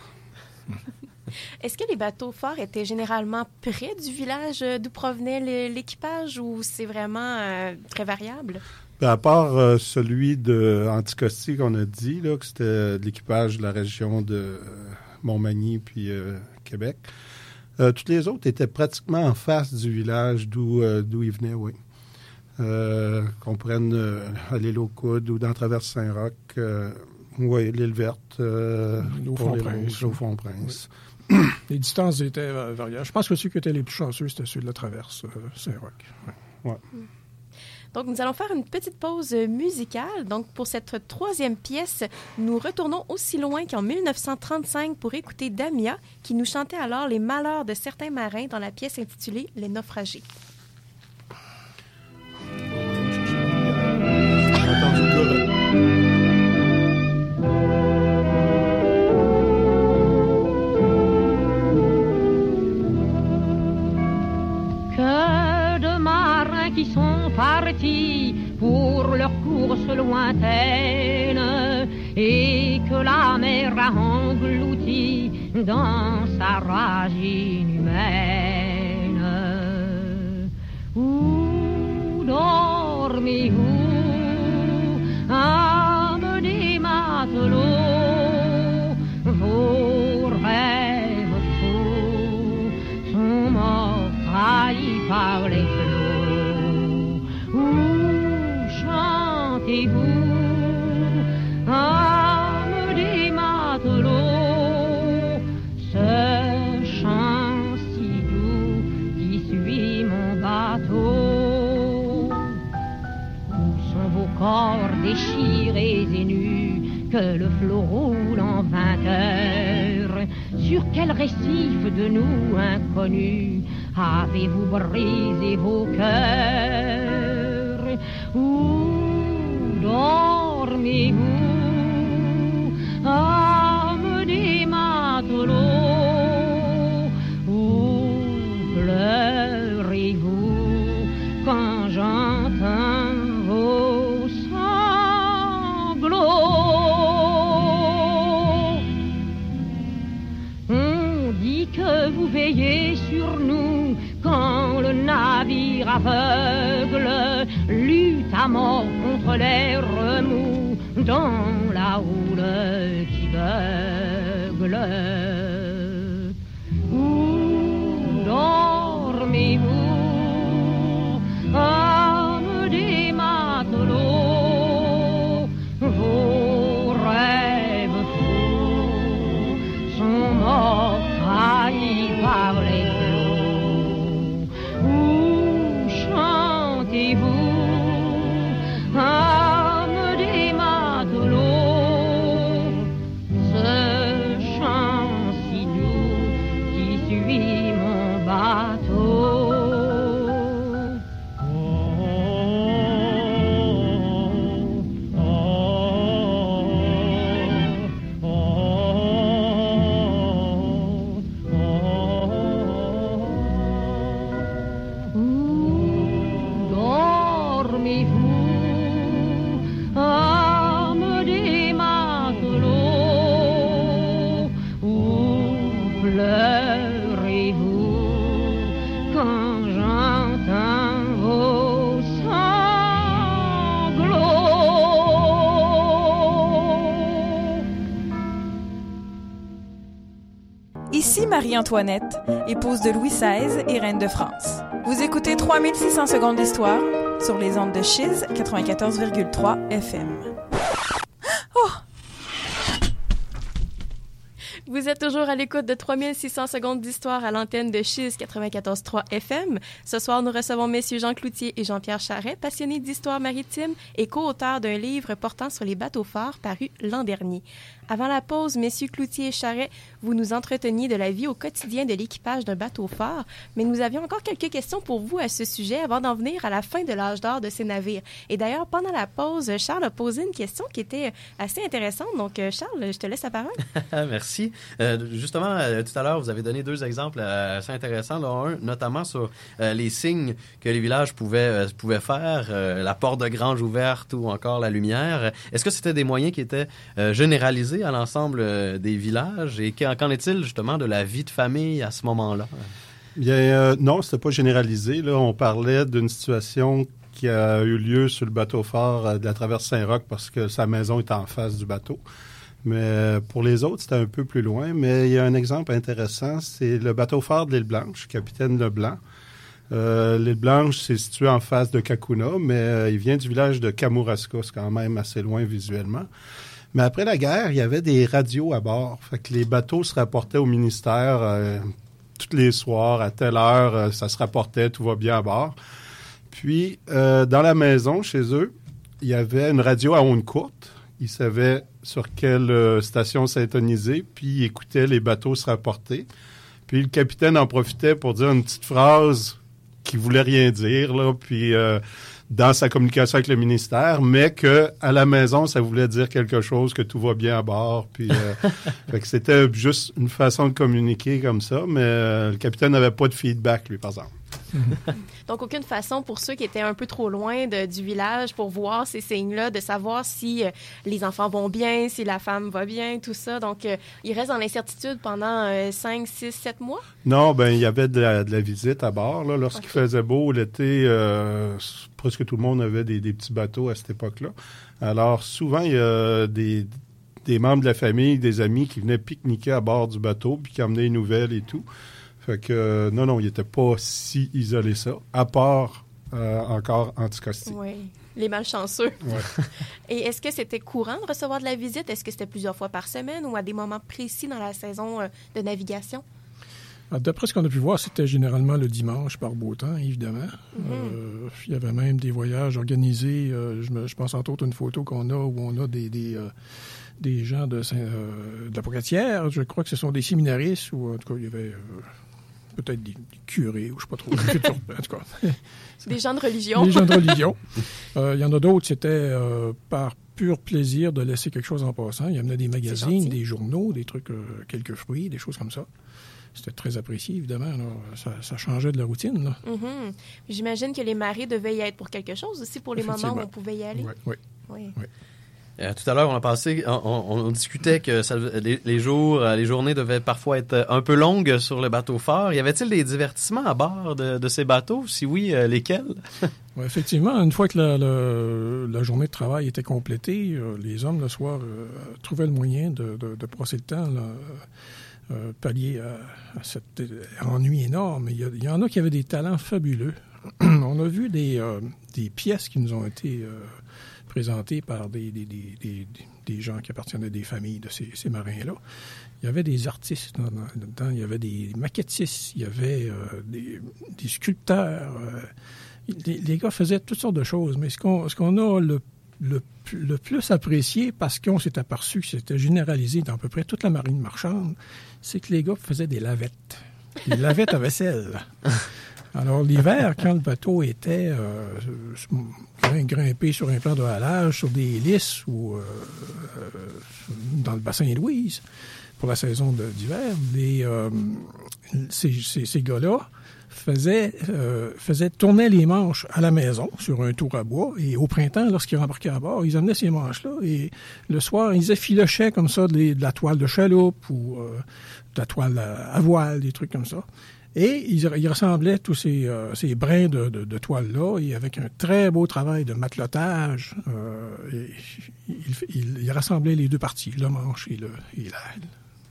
[SPEAKER 1] Est-ce que les bateaux forts étaient généralement près du village euh, d'où provenait l'équipage ou c'est vraiment euh, très variable?
[SPEAKER 5] Puis à part euh, celui de Anticosti qu'on a dit, là, que c'était de l'équipage de la région de euh, Montmagny puis euh, Québec, euh, toutes les autres étaient pratiquement en face du village d'où euh, d'où ils venaient, oui. Euh, qu'on prenne euh, à l'île aux Coudes ou dans Traverse Saint-Roch, euh, oui, l'île verte, euh,
[SPEAKER 2] L'île au
[SPEAKER 5] pour les
[SPEAKER 2] Fond-Prince. Les distances étaient euh, variables. Je pense que ceux qui étaient les plus chanceux, c'était ceux de la traverse euh, Saint-Roch. Ouais.
[SPEAKER 1] Donc, nous allons faire une petite pause musicale. Donc, pour cette troisième pièce, nous retournons aussi loin qu'en 1935 pour écouter Damia, qui nous chantait alors les malheurs de certains marins dans la pièce intitulée Les naufragés.
[SPEAKER 12] Et que la mer a englouti dans sa rage inhumaine. Où dormez-vous, flot roule en vingt Sur quel récif de nous inconnus avez-vous brisé vos cœurs? Où dormez-vous, nous quand le navire aveugle lutte à mort contre les remous dans la houle qui beugle.
[SPEAKER 13] Marie-Antoinette, épouse de Louis XVI et reine de France. Vous écoutez 3600 secondes d'histoire sur les ondes de Chiz 94,3 FM.
[SPEAKER 1] Vous êtes toujours à l'écoute de 3600 secondes d'histoire à l'antenne de Chiz 94.3 FM. Ce soir, nous recevons messieurs Jean Cloutier et Jean-Pierre Charret, passionnés d'histoire maritime et co-auteurs d'un livre portant sur les bateaux forts paru l'an dernier. Avant la pause, messieurs Cloutier et Charret, vous nous entreteniez de la vie au quotidien de l'équipage d'un bateau fort, mais nous avions encore quelques questions pour vous à ce sujet avant d'en venir à la fin de l'âge d'or de ces navires. Et d'ailleurs, pendant la pause, Charles a posé une question qui était assez intéressante. Donc, euh, Charles, je te laisse la parole.
[SPEAKER 6] Merci. Euh, justement, euh, tout à l'heure, vous avez donné deux exemples assez intéressants. Là, un, notamment sur les signes que les villages pouvaient, pouvaient faire, la porte de grange ouverte ou encore la lumière. Est-ce que c'était des moyens qui étaient euh, à l'ensemble euh, des villages? Et qu'en est-il justement de la vie de famille à ce moment-là?
[SPEAKER 5] Bien, euh, non, c'était pas généralisé. Là, on parlait d'une situation qui a eu lieu sur le bateau fort euh, de la traverse Saint-Roch parce que sa maison est en face du bateau. Mais euh, pour les autres, c'était un peu plus loin. Mais il y a un exemple intéressant, c'est le bateau fort de l'île Blanche, capitaine Leblanc. L'île Blanche, c'est situé en face de Kakuna, mais il vient du village de Kamouraska, c'est quand même assez loin visuellement. Mais après la guerre, il y avait des radios à bord. Fait que les bateaux se rapportaient au ministère euh, tous les soirs, à telle heure, euh, ça se rapportait, tout va bien à bord. Puis, euh, dans la maison, chez eux, il y avait une radio à ondes courtes. Ils savaient sur quelle euh, station s'intoniser, puis ils écoutaient les bateaux se rapporter. Puis le capitaine en profitait pour dire une petite phrase qui voulait rien dire, là, puis dans sa communication avec le ministère, mais que à la maison, ça voulait dire quelque chose, que tout va bien à bord. Puis, euh, fait que c'était juste une façon de communiquer comme ça, mais euh, le capitaine n'avait pas de feedback, lui, par exemple.
[SPEAKER 1] Donc, aucune façon pour ceux qui étaient un peu trop loin de- du village pour voir ces signes-là, de savoir si euh, les enfants vont bien, si la femme va bien, tout ça. Donc, euh, ils restent dans l'incertitude pendant 5, 6, 7 mois?
[SPEAKER 5] Non, ben il y avait de la, de la visite à bord. Lorsqu'il faisait beau l'été, euh, presque tout le monde avait des, des petits bateaux à cette époque-là. Alors souvent, il y a des, des membres de la famille, des amis qui venaient pique-niquer à bord du bateau, puis qui amenaient des nouvelles et tout. Fait que euh, non, non, il n'était pas si isolé ça, à part euh, encore Anticosti.
[SPEAKER 1] Oui. Les malchanceux.
[SPEAKER 5] Ouais.
[SPEAKER 1] Et est-ce que c'était courant de recevoir de la visite? Est-ce que c'était plusieurs fois par semaine ou à des moments précis dans la saison euh, de navigation?
[SPEAKER 2] Ah, D'après ce qu'on a pu voir, c'était généralement le dimanche par beau temps, évidemment. Euh, il y avait même des voyages organisés. euh, je, me- je pense entre autres une photo qu'on a où on a des, des, euh, des gens de, Saint- euh, de la Pocatière. Je crois que ce sont des séminaristes ou en tout cas, il y avait euh, peut-être des, des curés ou je sais pas trop. en tout cas,
[SPEAKER 1] Des gens de religion.
[SPEAKER 2] des gens de religion. Euh, Il y en a d'autres, c'était euh, par pur plaisir de laisser quelque chose en passant. Il y amenait des magazines, des journaux, des trucs, euh, quelques fruits, des choses comme ça. C'était très apprécié, évidemment. Ça, ça changeait de la routine.
[SPEAKER 1] Mhm. J'imagine que les marées devaient y être pour quelque chose aussi, pour les moments où on pouvait y aller.
[SPEAKER 2] Oui.
[SPEAKER 1] Oui.
[SPEAKER 6] Euh, tout à l'heure, on a passé, on, discutait que les, jours, euh, les journées devaient parfois être euh, un peu longues sur le bateau fort. Y avait-il des divertissements à bord de, ces bateaux? Si oui, lesquels?
[SPEAKER 2] Effectivement, une fois que la, journée de travail était complétée, les hommes, le soir, trouvaient le moyen de, passer le temps, là, pallier à, cet ennui énorme. Il y, il y en a qui avaient des talents fabuleux. On a vu des pièces qui nous ont été euh, présentées par des, des, des- des- des gens qui appartiennent à des familles de ces, ces marins-là. Il y avait des artistes dans- dans- dedans, il y avait des maquettistes, il y avait euh, des, sculpteurs. euh, les, les gars faisaient toutes sortes de choses, mais ce qu'on qu'on a le, le, le plus apprécié, parce qu'on s'est aperçu que c'était généralisé dans à peu près toute la marine marchande, c'est que les gars faisaient des lavettes. Des lavettes à vaisselle. Alors, l'hiver, quand le bateau était euh, grim- grimpé sur un plan de halage, sur des hélices ou euh, euh, dans le bassin Louise, pour la saison d'hiver, euh, ces, ces- ces gars-là faisaient, euh, faisaient tourner les manches à la maison sur un tour à bois. Et au printemps, lorsqu'ils rembarquaient à bord, ils amenaient ces manches-là. Et le soir, ils effilochaient comme ça de, la toile de chaloupe ou euh, de la toile à voile, des trucs comme ça. Et ils ressemblaient tous ces, euh, brins de, toile-là, et avec un très beau travail de matelotage, euh, et il, il rassemblaient les deux parties, le manche et, le,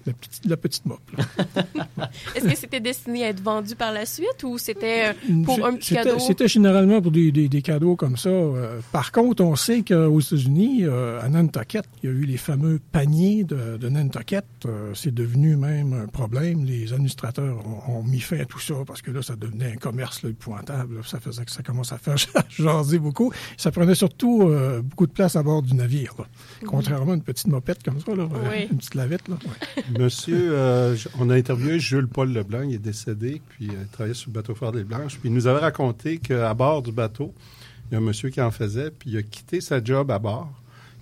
[SPEAKER 2] la petite, la petite mop.
[SPEAKER 1] Est-ce que c'était destiné à être vendu par la suite ou c'était euh, pour un petit cadeau?
[SPEAKER 2] C'était généralement pour des, des- des cadeaux comme ça. Euh, par contre, on sait qu'aux États-Unis, euh, à Nantucket, il y a eu les fameux paniers de, de Nantucket. Euh, c'est devenu même un problème. Les administrateurs ont, ont mis fin à tout ça parce que là, ça devenait un commerce là, épouvantable. là. Ça faisait que ça commence à faire jaser beaucoup. Ça prenait surtout beaucoup de place à bord du navire. là.
[SPEAKER 5] Mhm.
[SPEAKER 2] Contrairement à une petite mopette comme ça, là,
[SPEAKER 1] Oui.
[SPEAKER 2] une petite lavette. Là.
[SPEAKER 5] Monsieur, euh, on a interviewé Jules-Paul Leblanc, il est décédé, puis euh, il travaillait sur le bateau Fort des Blanches. Puis il nous avait raconté qu'à bord du bateau, il y a un monsieur qui en faisait, puis il a quitté sa job à bord,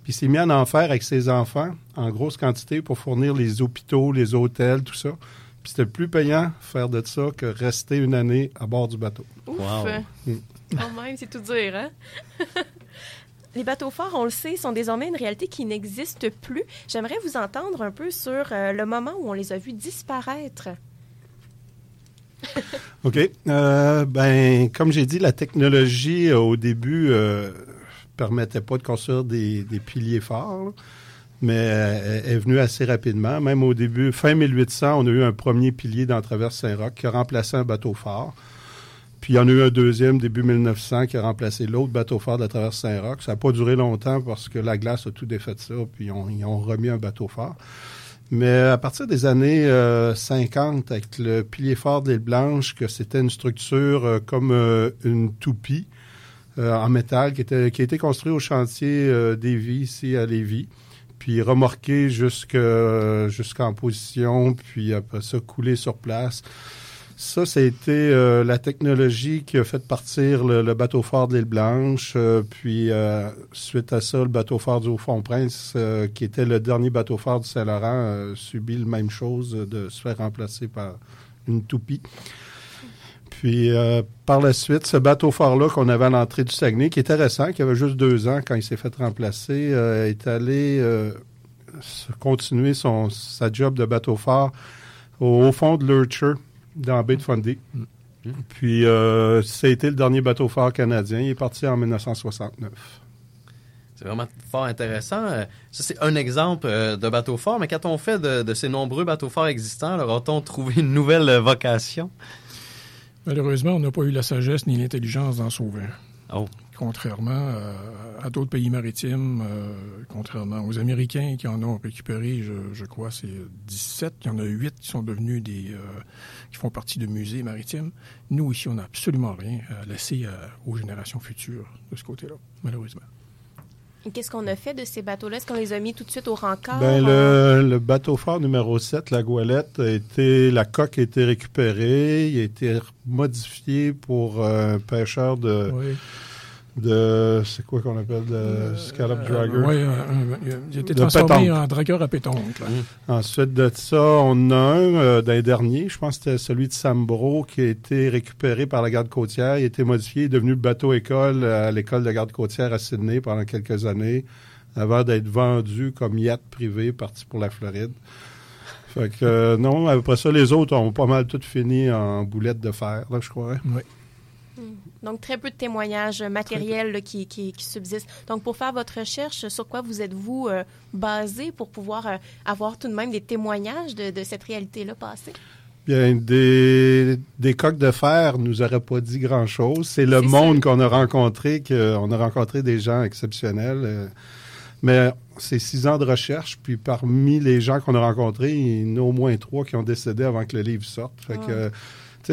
[SPEAKER 5] Puis il s'est mis en enfer avec ses enfants en grosse quantité pour fournir les hôpitaux, les hôtels, tout ça. Puis c'était plus payant faire de ça que rester une année à bord du bateau.
[SPEAKER 1] Ouf!
[SPEAKER 5] Mm.
[SPEAKER 1] Quand même, c'est tout dire, hein? Les bateaux forts, on le sait, sont désormais une réalité qui n'existe plus. J'aimerais vous entendre un peu sur euh, le moment où on les a vus disparaître.
[SPEAKER 5] OK. Euh, ben, comme j'ai dit, la technologie euh, au début euh, permettait pas de construire des, piliers forts, mais est venue assez rapidement. Même au début, fin 1800, on a eu un premier pilier dans Traverse Saint-Roch qui a remplacé un bateau fort. Puis il y en a eu un deuxième début 1900 qui a remplacé l'autre bateau fort de la Traverse Saint-Roch. Ça n'a pas duré longtemps parce que la glace a tout défait de ça, puis on- ils ont remis un bateau fort. Mais à partir des années euh, 50, avec le pilier fort de l'île Blanche, que c'était une structure euh, comme euh, une toupie euh, en métal qui, était, qui a été construite au chantier euh, d'Évy, ici à Lévis, puis remorqué jusque, euh, jusqu'en position, puis après ça coulé sur place. Ça, ça euh, la technologie qui a fait partir le, bateau fort de l'île Blanche. euh, puis, euh, suite à ça, le bateau fort du Haut-Fond-Prince, qui était le dernier bateau fort du Saint-Laurent, subit la même chose de se faire remplacer par une toupie. Puis, par la suite, ce bateau fort-là qu'on avait à l'entrée du Saguenay, qui était récent, qui avait juste deux ans quand il s'est fait remplacer, est allé continuer son, sa job de bateau fort au, au fond de Lurcher, dans la baie de Fundy. Puis, euh, ça a été le dernier bateau fort canadien. Il est parti en 1969.
[SPEAKER 6] C'est vraiment fort intéressant. Euh, Ça, c'est un exemple euh, de bateau fort, mais qu'a-t-on fait de, de ces nombreux bateaux forts existants? Leur a-t-on trouvé une nouvelle vocation?
[SPEAKER 2] Malheureusement, on n'a pas eu la sagesse ni l'intelligence d'en sauver un.
[SPEAKER 6] Oh.
[SPEAKER 2] Contrairement euh, à d'autres pays maritimes, euh, contrairement aux Américains qui en ont récupéré, je, je crois, c'est 17. Il y en a 8 qui sont devenus des. euh, qui font partie de musées maritimes. Nous, ici, on n'a absolument rien à laisser euh, aux générations futures de ce côté-là, malheureusement.
[SPEAKER 1] Et Qu'est-ce qu'on a fait de ces bateaux-là? Est-ce qu'on les a mis tout de suite au rencard?
[SPEAKER 5] Ben, le, le bateau fort numéro 7, la Goélette, a été, la coque a été récupérée. Il a été modifié pour euh, un pêcheur de.
[SPEAKER 2] Oui.
[SPEAKER 5] De c'est quoi qu'on appelle de scallop dragger?
[SPEAKER 2] oui, il a été transformé
[SPEAKER 5] pétanque.
[SPEAKER 2] en dragueur à pétanque. là.
[SPEAKER 5] Ensuite de ça, on a un euh, d'un dernier, je pense que c'était celui de Sambro, qui a été récupéré par la garde côtière. Il a été modifié, il est devenu bateau-école à l'école de garde côtière à Sydney pendant quelques années, avant d'être vendu comme yacht privé parti pour la Floride. Fait que euh, non, après ça, les autres ont pas mal tout fini en boulettes de fer, là, je crois.
[SPEAKER 2] Oui.
[SPEAKER 1] Donc, très peu de témoignages matériels là, qui, qui, qui subsistent. Donc, pour faire votre recherche, sur quoi vous êtes-vous euh, basé pour pouvoir euh, avoir tout de même des témoignages de, de cette réalité-là passée?
[SPEAKER 5] Bien, des, des coques de fer nous auraient pas dit grand-chose. C'est le monde qu'on a rencontré, qu'on a rencontré des gens exceptionnels. euh, mais c'est six ans de recherche, puis parmi les gens qu'on a rencontrés, il y en a au moins trois qui ont décédé avant que le livre sorte. Fait que, tu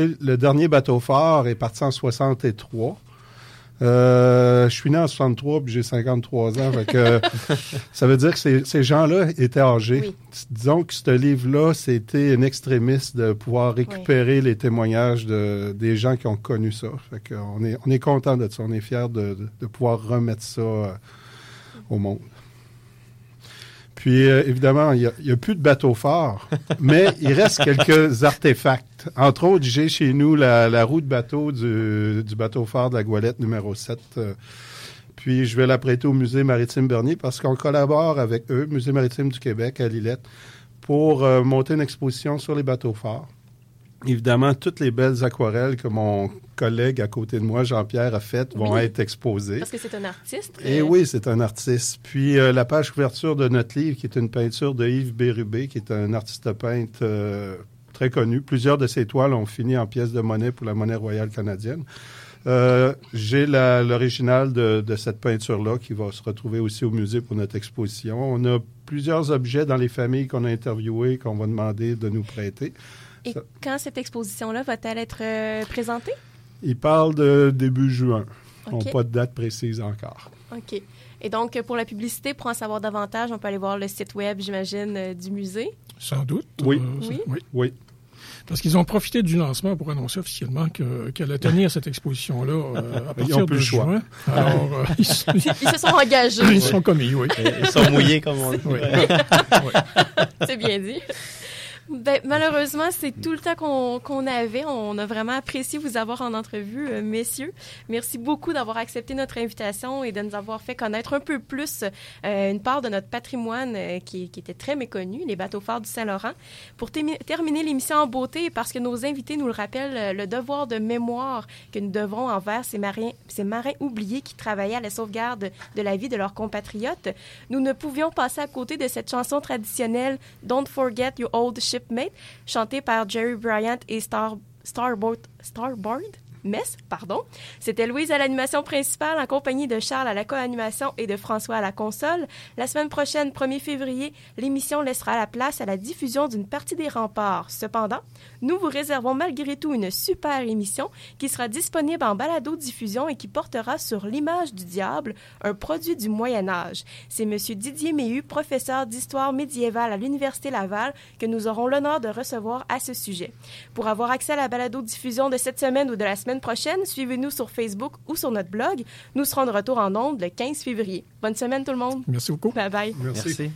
[SPEAKER 5] sais, le dernier bateau fort est parti en 63. Euh, je suis né en 63 puis j'ai 53 ans. Fait que, ça veut dire que ces, ces gens-là étaient âgés.
[SPEAKER 1] Oui.
[SPEAKER 5] Disons que ce livre-là, c'était une extrémiste de pouvoir récupérer les témoignages de, des gens qui ont connu ça. Fait que on est, on est content de ça. On est fiers de, de- de pouvoir remettre ça euh, au monde. Puis, euh, évidemment, il n'y a, plus de bateaux forts, mais il reste quelques artefacts. Entre autres, j'ai chez nous la, roue de bateau du, bateau fort de la Goélette numéro 7. euh, puis, je vais la prêter au Musée maritime Bernier parce qu'on collabore avec eux, Musée maritime du Québec, à Lillette, pour euh, monter une exposition sur les bateaux forts. Évidemment, toutes les belles aquarelles que mon collègue à côté de moi, Jean-Pierre, a faites vont
[SPEAKER 1] Oui.
[SPEAKER 5] être exposées.
[SPEAKER 1] Parce que c'est un artiste.
[SPEAKER 5] Et
[SPEAKER 1] euh,
[SPEAKER 5] oui, c'est un artiste. Puis euh, la page couverture de notre livre, qui est une peinture de Yves Bérubé, qui est un artiste peintre euh, très connu. Plusieurs de ses toiles ont fini en pièces de monnaie pour la monnaie royale canadienne. Euh, J'ai l'original de, de cette peinture-là qui va se retrouver aussi au musée pour notre exposition. On a plusieurs objets dans les familles qu'on a interviewées qu'on va demander de nous prêter.
[SPEAKER 1] Et
[SPEAKER 5] Ça-
[SPEAKER 1] quand cette exposition-là va-t-elle être euh, présentée?
[SPEAKER 5] Il parle de début juin. On
[SPEAKER 1] OK.
[SPEAKER 5] n'a pas de date précise encore.
[SPEAKER 1] OK. Et donc, pour la publicité, pour en savoir davantage, on peut aller voir le site web, j'imagine, euh, du musée.
[SPEAKER 2] Sans doute.
[SPEAKER 5] Oui.
[SPEAKER 2] Euh,
[SPEAKER 1] Oui.
[SPEAKER 2] oui.
[SPEAKER 5] Oui.
[SPEAKER 2] Parce qu'ils ont profité du lancement pour annoncer officiellement que- qu'elle allait tenir cette exposition-là euh, à
[SPEAKER 5] Ils
[SPEAKER 2] partir de
[SPEAKER 5] le choix.
[SPEAKER 2] juin. Alors, euh, ils, se-
[SPEAKER 1] Ils se sont engagés.
[SPEAKER 2] Ils sont commis, oui.
[SPEAKER 6] Ils sont mouillés, comme on dit.
[SPEAKER 2] Oui.
[SPEAKER 1] C'est bien dit. Ben, malheureusement, c'est tout le temps qu'on avait. On a vraiment apprécié vous avoir en entrevue, euh, messieurs. Merci beaucoup d'avoir accepté notre invitation et de nous avoir fait connaître un peu plus euh, une part de notre patrimoine euh, qui, était très méconnu, les bateaux forts du Saint-Laurent. Pour termi- terminer l'émission en beauté, parce que nos invités nous le rappellent, le devoir de mémoire que nous devrons envers ces marins, oubliés qui travaillaient à la sauvegarde de la vie de leurs compatriotes, nous ne pouvions passer à côté de cette chanson traditionnelle Don't Forget Your Old Shipmate, chantée par Jerry Bryant et Star, Starboard, Starboard? Mess, pardon. C'était Louise à l'animation principale en compagnie de Charles à la co-animation et de François à la console. La semaine prochaine, 1er février, l'émission laissera la place à la diffusion d'une partie des remparts. Cependant, nous vous réservons malgré tout une super émission qui sera disponible en balado-diffusion et qui portera sur l'image du diable, un produit du Moyen Âge. C'est M. Didier Méhu, professeur d'histoire médiévale à l'Université Laval, que nous aurons l'honneur de recevoir à ce sujet. Pour avoir accès à la balado-diffusion de cette semaine ou de la semaine prochaine, suivez-nous sur Facebook ou sur notre blog. Nous serons de retour en ondes le 15 février. Bonne semaine tout le monde.
[SPEAKER 2] Merci beaucoup.
[SPEAKER 1] Bye bye.
[SPEAKER 6] Merci.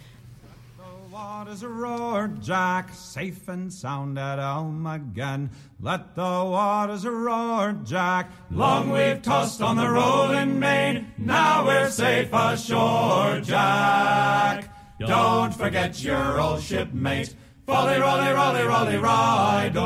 [SPEAKER 7] waters roar, Jack, safe and sound at home again. Let the waters roar, Jack. Long we've tossed on the rolling main, now we're safe ashore, Jack. Don't forget your old shipmate. Folly, rolly, rolly, rolly, rido.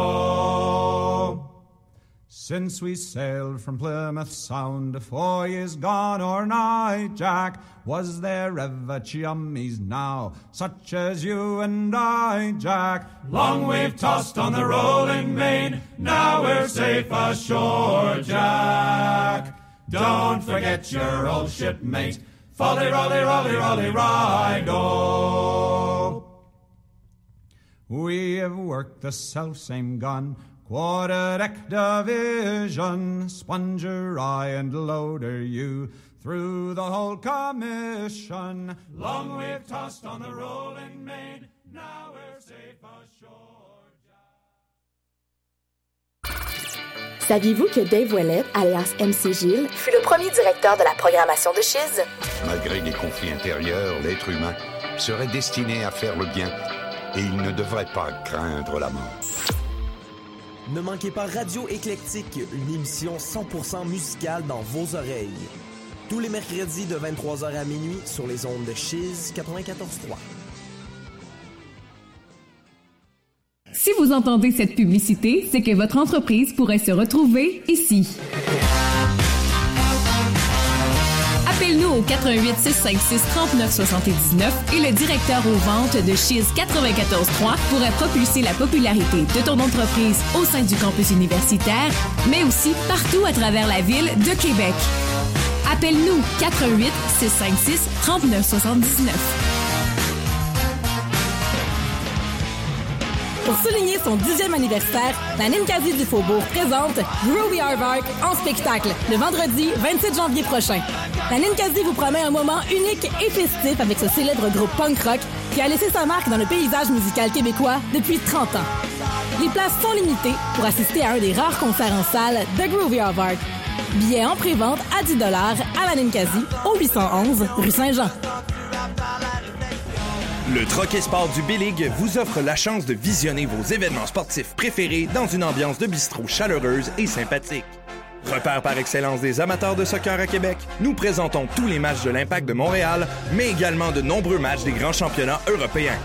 [SPEAKER 7] Since we sailed from Plymouth Sound, four years gone or nigh, Jack, was there ever chummies now, such as you and I, Jack? Long we've tossed on the rolling main, now we're safe ashore, Jack. Don't forget your old shipmate, folly, rolly, rolly, rolly, rido. Oh. We have worked the self same gun, quarter deck division, sponger I and loader you through the whole commission. Long we've tossed on the rolling main, now we're safe ashore.
[SPEAKER 14] Saviez-vous que Dave Ouellet, alias MC Gilles, fut le premier directeur de la programmation de Chiz?
[SPEAKER 15] Malgré les conflits intérieurs, l'être humain serait destiné à faire le bien et il ne devrait pas craindre la mort.
[SPEAKER 16] Ne manquez pas Radio Éclectique, une émission 100% musicale dans vos oreilles. Tous les mercredis de 23h à minuit sur les ondes de Chiz 94.3.
[SPEAKER 17] Si vous entendez cette publicité, c'est que votre entreprise pourrait se retrouver ici. Appelle-nous au 88 656 39 79 et le directeur aux ventes de Chiz 94.3 pourrait propulser la popularité de ton entreprise au sein du campus universitaire, mais aussi partout à travers la ville de Québec. Appelle-nous 88 656 39 79.
[SPEAKER 8] Pour souligner son dixième anniversaire, la Ninkasi du Faubourg présente Groovy Aardvark en spectacle le vendredi 27 janvier prochain. La Ninkasi vous promet un moment unique et festif avec ce célèbre groupe punk rock qui a laissé sa marque dans le paysage musical québécois depuis 30 ans. Les places sont limitées pour assister à un des rares concerts en salle de Groovy Aardvark. Billets en pré-vente à 10 à la Ninkasi au 811 rue Saint-Jean.
[SPEAKER 18] Le Troquet Sport du Billig vous offre la chance de visionner vos événements sportifs préférés dans une ambiance de bistrot chaleureuse et sympathique. Repère par excellence des amateurs de soccer à Québec, nous présentons tous les matchs de l'Impact de Montréal, mais également de nombreux matchs des grands championnats européens.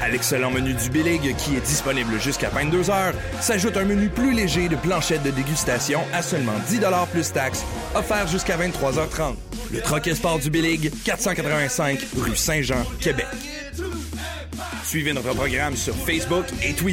[SPEAKER 18] À l'excellent menu du Billig, qui est disponible jusqu'à 22 heures, s'ajoute un menu plus léger de planchettes de dégustation à seulement 10 plus taxes, offert jusqu'à 23h30. Le Troquet Sport du Billig, 485 rue Saint-Jean, Québec. Suivez notre programme sur Facebook et Twitter.